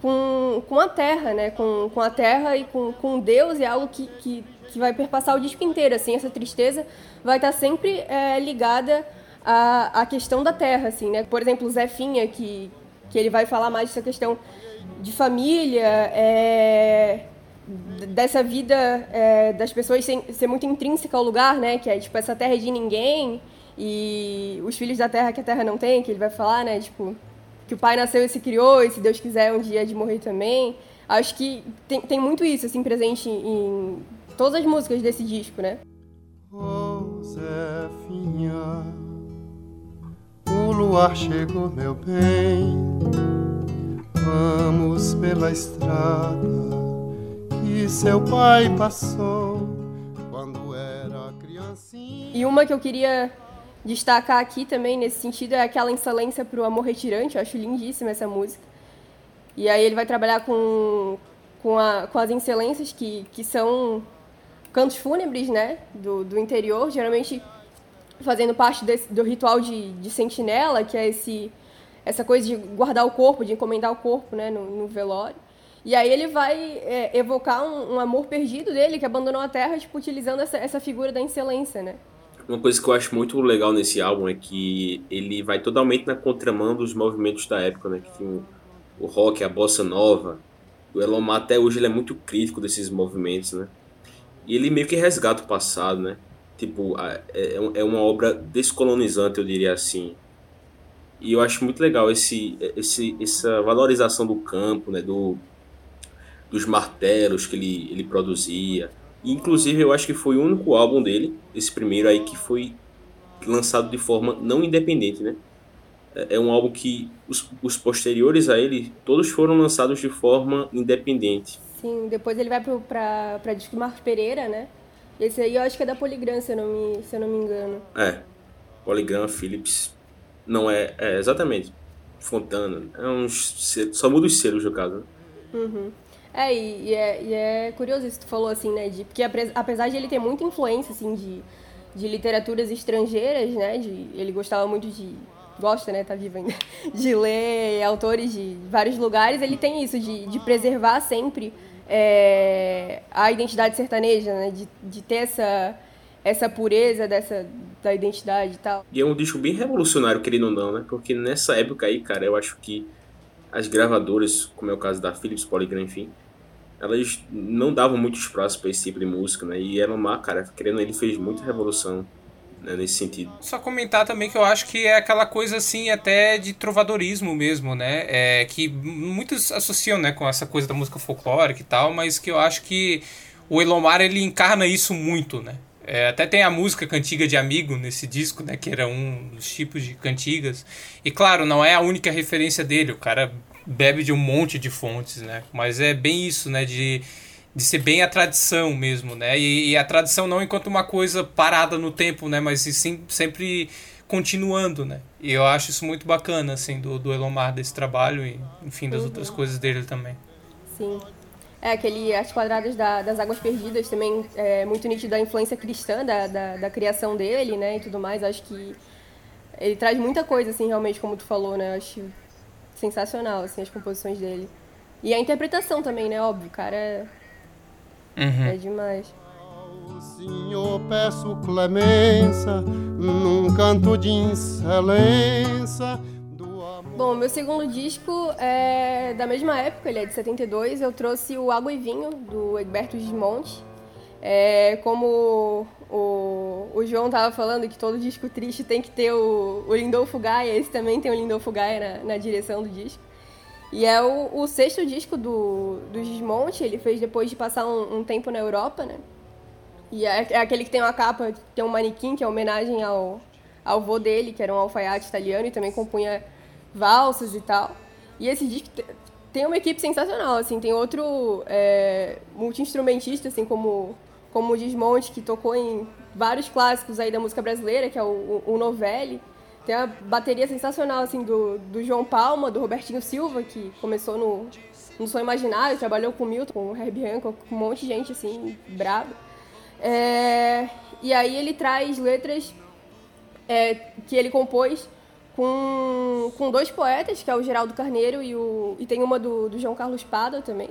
com, com a terra, né? Com, com a terra e com, com Deus, é algo que, que, que vai perpassar o disco inteiro, assim. Essa tristeza vai estar sempre é, ligada à, à questão da terra, assim, né? Por exemplo, o Zefinha, que, que ele vai falar mais dessa questão de família, é, dessa vida é, das pessoas ser, ser, muito intrínseca ao lugar, né? Que é tipo essa terra é de ninguém e os filhos da terra que a terra não tem, que ele vai falar, né? Tipo que o pai nasceu e se criou e se Deus quiser um dia de morrer também. Acho que tem, tem muito isso assim presente em, todas as músicas desse disco, né? Oh, o luar chegou, meu bem. Vamos pela estrada que seu pai passou quando era criancinha. E uma que eu queria destacar aqui também nesse sentido é aquela excelência para o Amor Retirante. Eu acho lindíssima essa música. E aí ele vai trabalhar com, com, a, com as excelências que, que são cantos fúnebres, né, do, do interior, geralmente fazendo parte desse, do ritual de, de sentinela, que é esse, essa coisa de guardar o corpo, de encomendar o corpo, né, no, no velório. E aí ele vai é, evocar um, um, amor perdido dele, que abandonou a Terra, tipo, utilizando essa, essa figura da excelência, né? Uma coisa que eu acho muito legal nesse álbum é que ele vai totalmente na contramão dos movimentos da época, né? Que o, o rock, a bossa nova. O Elomar até hoje ele é muito crítico desses movimentos, né? E ele meio que resgata o passado, né? Tipo, é, é uma obra descolonizante, eu diria assim. E eu acho muito legal esse, esse, essa valorização do campo, né? Do, dos martelos que ele, ele produzia. E, inclusive, eu acho que foi o único álbum dele, esse primeiro aí, que foi lançado de forma não independente, né? É, é um álbum que os, os posteriores a ele, todos foram lançados de forma independente. Sim, depois ele vai para pra disco Marcos Pereira, né? Esse aí eu acho que é da Polygram, se eu não me, se eu não me engano. É, Polygram, Philips. Não é, é exatamente. Fontana. É uns, só muda os selos no caso. Né? Uhum. É e, é, e é curioso isso que tu falou, assim, né? De, porque apesar de ele ter muita influência, assim, de, de literaturas estrangeiras, né? De, ele gostava muito de... Gosta, né? Tá vivo ainda. [LAUGHS] De ler autores de vários lugares. Ele tem isso, de, de preservar sempre é, a identidade sertaneja, né? De, de ter essa, essa pureza dessa, da identidade e tal. E é um disco bem revolucionário, querendo ou não, né? Porque nessa época aí, cara, eu acho que as gravadoras, como é o caso da Philips Polygram, enfim, elas não davam muito espaço para esse tipo de música, né? E Elomar, cara, querendo ele fez muita revolução né, nesse sentido. Só comentar também que eu acho que é aquela coisa assim até de trovadorismo mesmo, né? É, que muitos associam, né, com essa coisa da música folclórica e tal, mas que eu acho que o Elomar ele encarna isso muito, né? É, até tem a música Cantiga de Amigo nesse disco, né? Que era um dos tipos de cantigas. E claro, não é a única referência dele. O cara bebe de um monte de fontes, né? Mas é bem isso, né? De, de ser bem a tradição mesmo, né? E, e a tradição não enquanto uma coisa parada no tempo, né? Mas sim sempre continuando, né? E eu acho isso muito bacana, assim, do, do Elomar, desse trabalho e, enfim, das Uhum. outras coisas dele também. Sim. É, aquele As Quadradas da- das Águas Perdidas também é muito nítido a influência cristã da, da, da criação dele, né, e tudo mais. Acho que ele traz muita coisa, assim, realmente, como tu falou, né, acho sensacional, assim, as composições dele. E a interpretação também, né, óbvio, o cara é, Uhum. é demais. Senhor, peço clemência num canto de excelência. Bom, meu segundo disco é da mesma época, ele é de 72. Eu trouxe o Água e Vinho, do Egberto Gismonte. É, como o, o João tava falando que todo disco triste tem que ter o, o Lindolfo Gaia, esse também tem o Lindolfo Gaia na, na direção do disco. E é o, o sexto disco do, do Gismonte, ele fez depois de passar um, um tempo na Europa, né? E é, é aquele que tem uma capa, que tem um manequim, que é homenagem ao, ao vô dele, que era um alfaiate italiano e também compunha valsas e tal. E esse disco te- tem uma equipe sensacional, assim, tem outro é, multi-instrumentista, assim, como, como o Desmonte, que tocou em vários clássicos aí da música brasileira, que é o, o, Novelli. Tem uma bateria sensacional, assim, do, do João Palma, do Robertinho Silva, que começou no, no Som Imaginário, trabalhou com o Milton, com o Herbie Hancock, com um monte de gente, assim, braba. É, e aí ele traz letras é, que ele compôs com, com dois poetas, que é o Geraldo Carneiro e, o, e tem uma do, do João Carlos Pada também.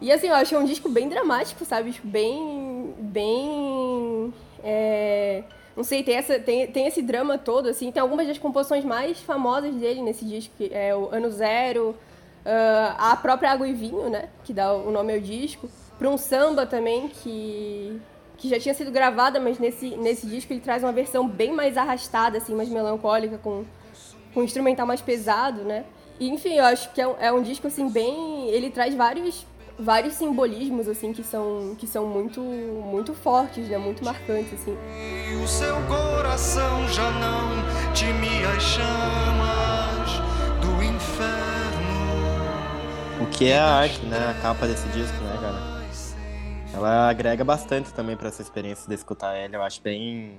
E assim, eu achei um disco bem dramático, sabe? Tipo, Bem. bem. é, não sei, tem, essa, tem, tem esse drama todo, assim. Tem algumas das composições mais famosas dele nesse disco, que é o Ano Zero, ah, a própria Água e Vinho, né? Que dá o nome ao disco. Para um samba também, que, que já tinha sido gravada, mas nesse, nesse disco ele traz uma versão bem mais arrastada, assim, mais melancólica, com, com um instrumental mais pesado, né? E, enfim, eu acho que é um, é um disco, assim, bem... Ele traz vários, vários simbolismos, assim, que são, que são muito, muito fortes, né? Muito marcantes, assim. E o seu coração já não teme as chamas do inferno. O que é a arte, né? A capa desse disco, né, cara? Ela agrega bastante também pra essa experiência de escutar ele. Eu acho bem.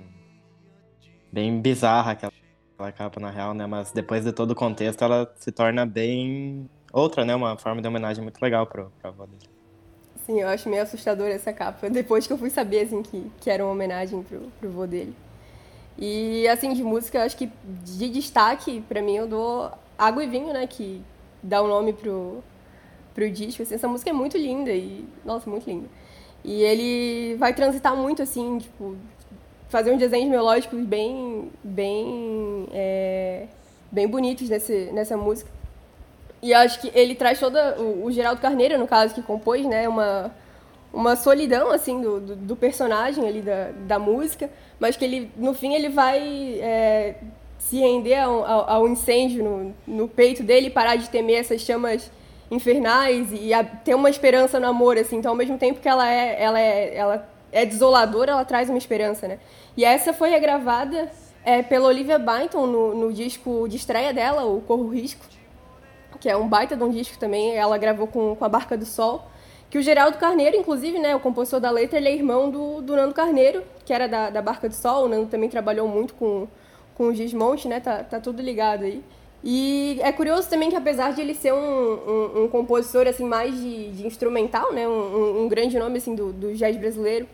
bem bizarra aquela, aquela capa, na real, né? Mas depois de todo o contexto, ela se torna bem. Outra, né? Uma forma de homenagem muito legal pro, pro avô dele. Sim, eu acho meio assustadora essa capa. [LAUGHS] Depois que eu fui saber, assim, que, que era uma homenagem pro, pro vô dele. E, assim, de música, eu acho que de destaque, pra mim, eu dou Água e Vinho, né? Que dá o nome pro, pro disco. Assim, essa música é muito linda e... Nossa, muito linda. E ele vai transitar muito, assim, tipo... Fazer uns desenhos melódicos bem... Bem... é, bem bonitos nesse, nessa música. E acho que ele traz toda. O, o Geraldo Carneiro, no caso, que compôs, né? Uma, uma solidão, assim, do, do, do personagem ali da, da música, mas que ele, no fim, ele vai é, se render ao, ao, incêndio no, no peito dele parar de temer essas chamas infernais e a, ter uma esperança no amor, assim. Então, ao mesmo tempo que ela é, ela é, ela é desoladora, ela traz uma esperança, né? E essa foi regravada é, pela Olivia Byington no, no disco de estreia dela, o Corro Risco que é um baita de um disco também, ela gravou com, com a Barca do Sol, que o Geraldo Carneiro, inclusive, né, o compositor da letra, ele é irmão do, do Nando Carneiro, que era da, da Barca do Sol, o Nando também trabalhou muito com, com o Gismonte, né, tá, tá tudo ligado aí. E é curioso também que apesar de ele ser um, um, um compositor, assim, mais de, de instrumental, né, um, um, grande nome, assim, do, do jazz brasileiro,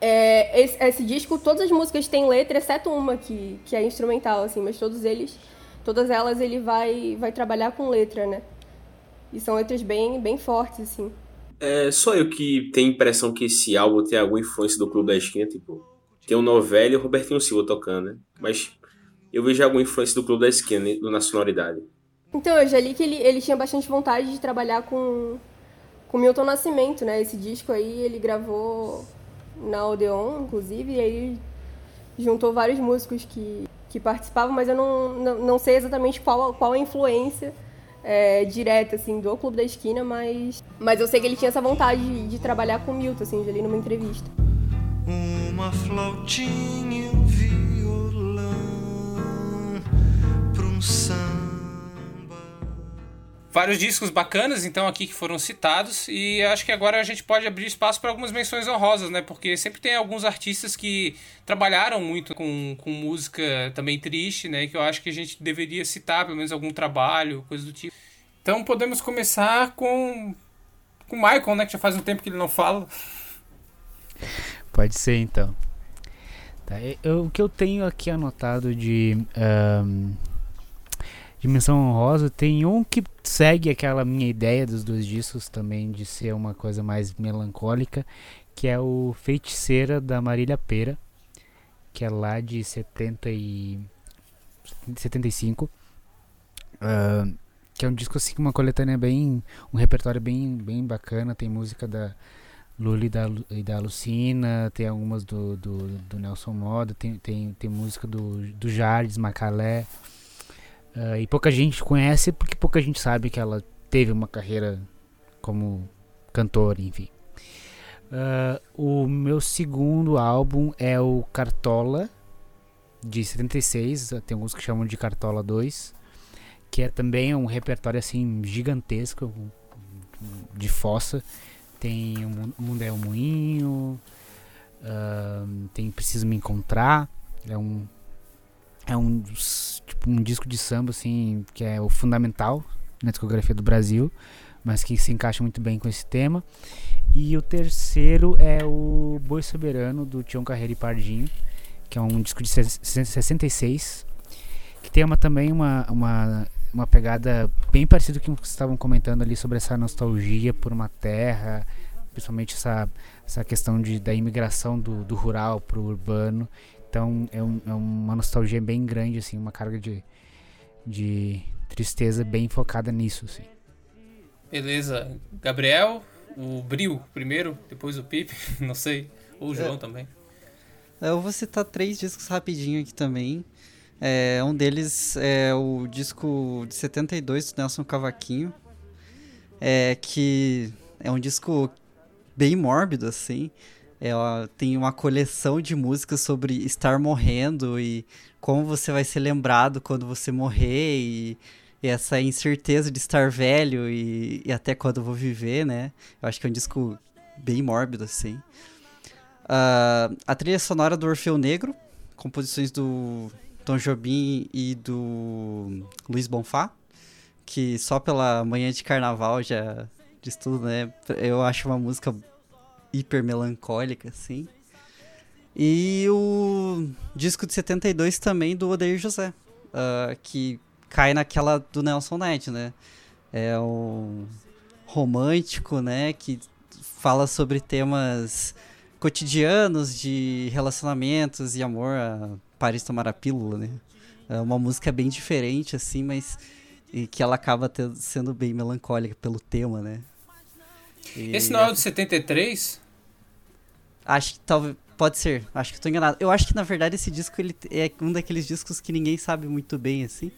é, esse, esse disco, todas as músicas têm letra, exceto uma que, que é instrumental, assim, mas todos eles todas elas ele vai, vai trabalhar com letra, né? E são letras bem, bem fortes, assim. É só eu que tenho a impressão que esse álbum tem alguma influência do Clube da Esquina, tipo, tem o Novelli e o Robertinho Silva tocando, né? Mas eu vejo alguma influência do Clube da Esquina, né? na sonoridade. Então, eu já li que ele, ele tinha bastante vontade de trabalhar com, com Milton Nascimento, né? Esse disco aí ele gravou na Odeon, inclusive, e aí juntou vários músicos que, que participavam, mas eu não, não, não sei exatamente qual, qual a influência é, direta, assim, do Clube da Esquina, mas, mas eu sei que ele tinha essa vontade de, de trabalhar com o Milton, assim, já li numa entrevista. Uma flautinha um violão pra um samba. Vários discos bacanas, então, aqui que foram citados, e acho que agora a gente pode abrir espaço para algumas menções honrosas, né? Porque sempre tem alguns artistas que trabalharam muito com, com música também triste, né? Que eu acho que a gente deveria citar, pelo menos algum trabalho, coisa do tipo. Então podemos começar com, com o Michael, né? Que já faz um tempo que ele não fala. Pode ser, então. Tá, eu, o que eu tenho aqui anotado de... Um, Dimensão Honrosa tem um que segue aquela minha ideia dos dois discos também de ser uma coisa mais melancólica, que é o Feiticeira da Marília Pera, que é lá de 70 e 75. Uh, que é um disco assim uma coletânea bem um repertório bem bem bacana tem música da Luli e da, e da Lucina tem algumas do, do, do Nelson Moda tem, tem, tem música do, do Jardes Macalé Uh, e pouca gente conhece porque pouca gente sabe que ela teve uma carreira como cantora, enfim. Uh, o meu segundo álbum é o Cartola, de 76, tem alguns que chamam de Cartola 2, que é também um repertório assim gigantesco, de fossa. Tem o Mundo é um Moinho, uh, tem Preciso Me Encontrar, é um é um, tipo, um disco de samba, assim, que é o fundamental na discografia do Brasil, mas que se encaixa muito bem com esse tema. E o terceiro é o Boi Soberano, do Tião Carreira e Pardinho, que é um disco de 66, que tem uma, também uma, uma, uma pegada bem parecida com o que vocês estavam comentando ali sobre essa nostalgia por uma terra, principalmente essa, essa questão de, da imigração do, do rural para o urbano. Então é, um, é, uma nostalgia bem grande, assim, uma carga de, de tristeza bem focada nisso, assim. Beleza. Gabriel, o Bril primeiro, depois o Pipe, [LAUGHS] não sei. Ou o João é, também. Eu vou citar três discos rapidinho aqui também. É, um deles é o disco de 72 do Nelson Cavaquinho. É, que é um disco bem mórbido, assim. Ela tem uma coleção de músicas sobre estar morrendo e como você vai ser lembrado quando você morrer e, e essa incerteza de estar velho e, e, até quando eu vou viver, né? Eu acho que é um disco bem mórbido, assim. Uh, a trilha sonora do Orfeu Negro, composições do Tom Jobim e do Luiz Bonfá, que só pela manhã de carnaval já diz tudo, né? Eu acho uma música hiper melancólica, assim. E o disco de 72 também do Odeir José, uh, que cai naquela do Nelson Ned, né? É um romântico, né? Que fala sobre temas cotidianos de relacionamentos e amor a Paris tomar a pílula, né? É uma música bem diferente, assim, mas e que ela acaba tendo, sendo bem melancólica pelo tema, né? E Esse não é o de 73? Acho que talvez. Pode ser, acho que estou enganado. Eu acho que na verdade esse disco ele é um daqueles discos que ninguém sabe muito bem assim.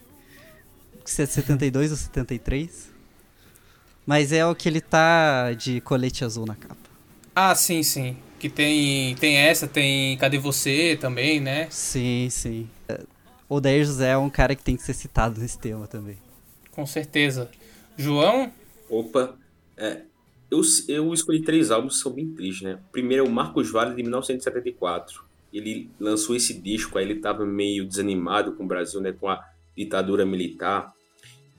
Se é 72 ou 73. Mas é o que ele tá de colete azul na capa. Ah, sim, sim. Que tem, tem essa, tem Cadê Você também, né? Sim, sim. O Dair José é um cara que tem que ser citado nesse tema também. Com certeza. João? Opa, é, eu, eu escolhi três álbuns que são bem tristes, né? O primeiro é o Marcos Vale, de 1974. Ele lançou esse disco, aí ele estava meio desanimado com o Brasil, né? Com a ditadura militar.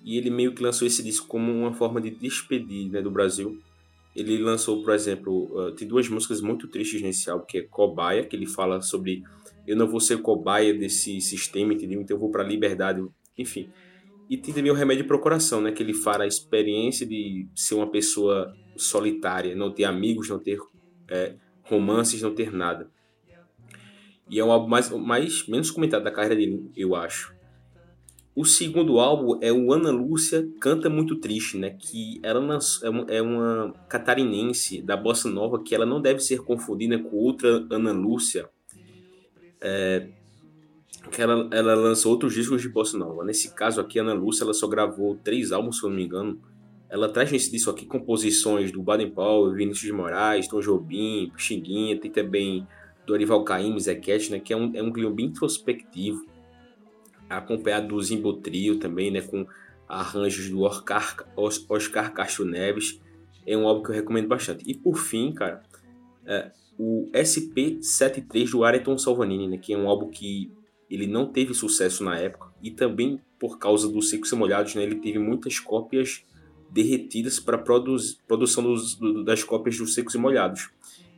E ele meio que lançou esse disco como uma forma de despedir né, do Brasil. Ele lançou, por exemplo, uh, tem duas músicas muito tristes nesse álbum, que é Cobaia, que ele fala sobre eu não vou ser cobaia desse sistema, entendeu? Então eu vou para a liberdade, enfim. E tem também o Remédio para o Coração, né? Que ele fala a experiência de ser uma pessoa solitária, não ter amigos, não ter é, romances, não ter nada. E é o álbum mais, mais menos comentado da carreira dele, eu acho. O segundo álbum é o Ana Lúcia Canta Muito Triste, né? Que ela é, é uma catarinense da bossa nova que ela não deve ser confundida com outra Ana Lúcia. É, que ela, ela lançou outros discos de bossa nova. Nesse caso aqui, Ana Lúcia ela só gravou três álbuns, se eu não me engano. Ela traz disco aqui composições do Baden Powell, Vinícius de Moraes, Tom Jobim, Xinguinha, tem também Dorival Caymmi, Zequete, né, que é um, é um clima bem introspectivo, acompanhado do Zimbo Trio também, né, com arranjos do Oscar, Oscar Castro Neves. É um álbum que eu recomendo bastante. E por fim, cara, é, o SP73 do Areton Salvanini, né, que é um álbum que ele não teve sucesso na época e também por causa dos Secos e Molhados, né, ele teve muitas cópias derretidas para produ produção dos, do, das cópias dos Secos e Molhados.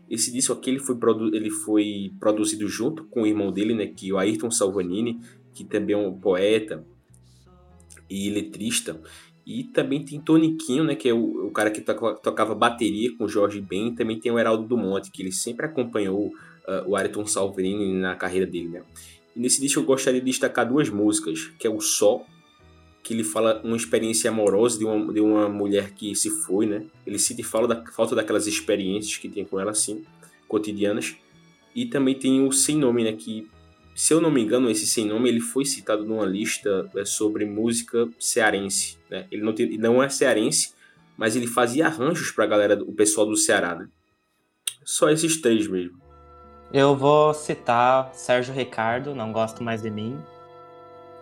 Esse disco aqui ele foi, produ ele foi produzido junto com o irmão dele, né, que é o Ayrton Salvanini, que também é um poeta e letrista. E também tem Toniquinho, né, que é o, o cara que to tocava bateria com Jorge Ben. Também tem o Heraldo Dumont, que ele sempre acompanhou uh, o Ayrton Salvanini na carreira dele, né. E nesse disco eu gostaria de destacar duas músicas, que é o Sol, que ele fala uma experiência amorosa de uma, de uma mulher que se foi, né? Ele cita e fala da falta daquelas experiências que tem com ela, assim, cotidianas. E também tem o Sem Nome, né? Que, se eu não me engano, esse Sem Nome ele foi citado numa lista é, sobre música cearense, né? Ele não, tem, não é cearense, mas ele fazia arranjos pra galera, o pessoal do Ceará, né? Só esses três mesmo. Eu vou citar Sérgio Ricardo, Não Gosto Mais de Mim.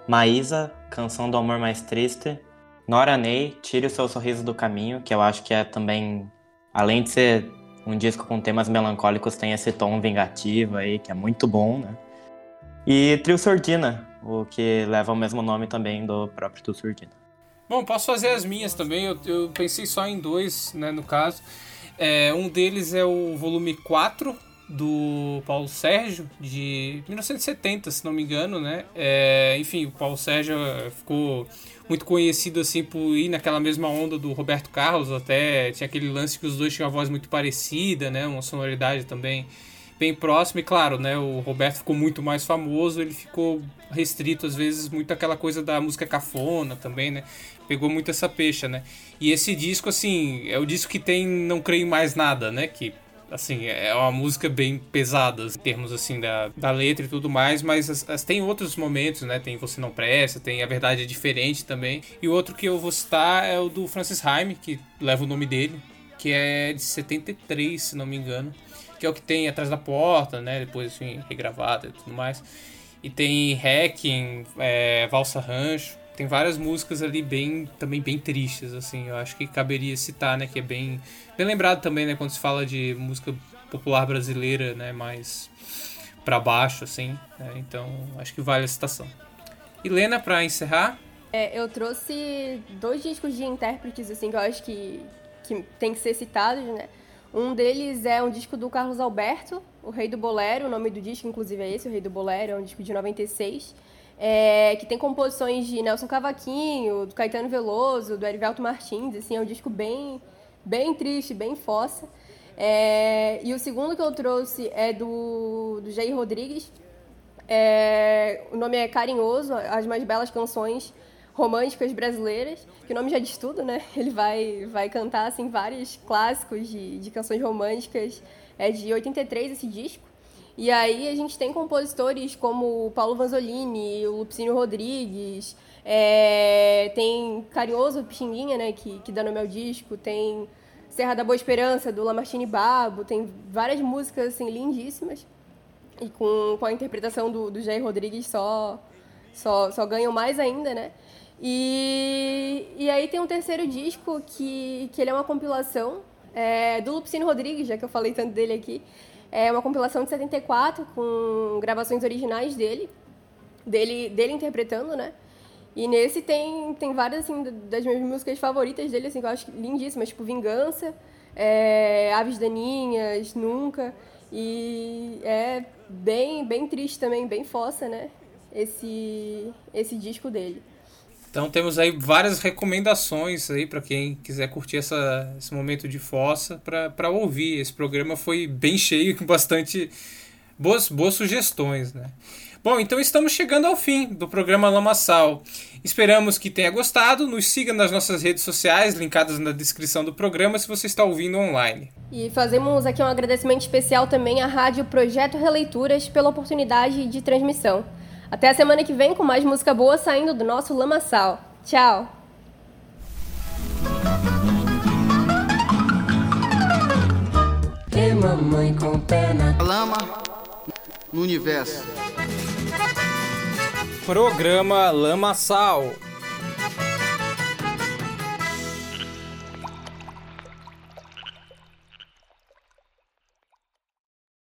Maísa, Canção do Amor Mais Triste. Nora Ney, Tire o Seu Sorriso do Caminho, que eu acho que é também, além de ser um disco com temas melancólicos, tem esse tom vingativo aí, que é muito bom, né? E Trio Sordina, o que leva o mesmo nome também do próprio Trio Sordina. Bom, posso fazer as minhas também, eu, eu pensei só em dois, né, no caso. É, um deles é o volume 4 do Paulo Sérgio, de 1970, se não me engano, né? É, enfim, o Paulo Sérgio ficou muito conhecido assim por ir naquela mesma onda do Roberto Carlos, até tinha aquele lance que os dois tinham uma voz muito parecida, né? Uma sonoridade também bem próxima, e claro, né? O Roberto ficou muito mais famoso, ele ficou restrito às vezes muito aquela coisa da música cafona também, né? Pegou muito essa pecha, né? E esse disco, assim, é o disco que tem Não Creio Mais Nada, né? Que assim, é uma música bem pesada em termos assim da, da letra e tudo mais, mas as, as, tem outros momentos, né? Tem Você Não Presta, tem A Verdade é Diferente também. E o outro que eu vou citar é o do Francis Haim, que leva o nome dele, que é de 73, se não me engano. Que é o que tem Atrás da Porta, né? Depois, enfim, regravado e tudo mais. E tem Hacking, é, Valsa Rancho tem várias músicas ali bem também bem tristes assim. Eu acho que caberia citar né que é bem bem lembrado também né quando se fala de música popular brasileira né mais para baixo assim né? então acho que vale a citação. Helena para encerrar? É, eu trouxe dois discos de intérpretes assim que eu acho que que tem que ser citados né. Um deles é um disco do Carlos Alberto o Rei do Bolero o nome do disco inclusive é esse o Rei do Bolero é um disco de 96 é, que tem composições de Nelson Cavaquinho, do Caetano Veloso, do Erivelto Martins, assim, é um disco bem, bem triste, bem fossa. É, e o segundo que eu trouxe é do, do Jair Rodrigues, é, o nome é Carinhoso, As Mais Belas Canções Românticas Brasileiras, que o nome já diz tudo, né? [LAUGHS] Ele vai, vai cantar, assim, vários clássicos de, de canções românticas, é de 83 esse disco. E aí a gente tem compositores como o Paulo Vanzolini, o Lupicínio Rodrigues, é, tem Carinhoso Pixinguinha, né, que, que dá nome ao disco, tem Serra da Boa Esperança, do Lamartine Babo, tem várias músicas assim, lindíssimas. E com, com a interpretação do, do Jair Rodrigues só, só, só ganham mais ainda, né? E, e aí tem um terceiro disco que, que ele é uma compilação é, do Lupicínio Rodrigues, já que eu falei tanto dele aqui, é uma compilação de 74 com gravações originais dele, dele, dele interpretando, né? E nesse tem, tem várias assim, das minhas músicas favoritas dele, assim, que eu acho lindíssimas, tipo Vingança, é, Aves Daninhas, Nunca. E é bem, bem triste também, bem fossa, né? Esse, esse disco dele. Então temos aí várias recomendações aí para quem quiser curtir essa, esse momento de fossa para ouvir. Esse programa foi bem cheio [LAUGHS] com bastante boas, boas sugestões, né? Bom, então estamos chegando ao fim do programa Lamaçal. Esperamos que tenha gostado. Nos siga nas nossas redes sociais, linkadas na descrição do programa, se você está ouvindo online. E fazemos aqui um agradecimento especial também à Rádio Projeto Releituras pela oportunidade de transmissão. Até a semana que vem com mais música boa saindo do nosso Lamaçal. Tchau! E mamãe com pena. Lama no universo. Programa Lamaçal.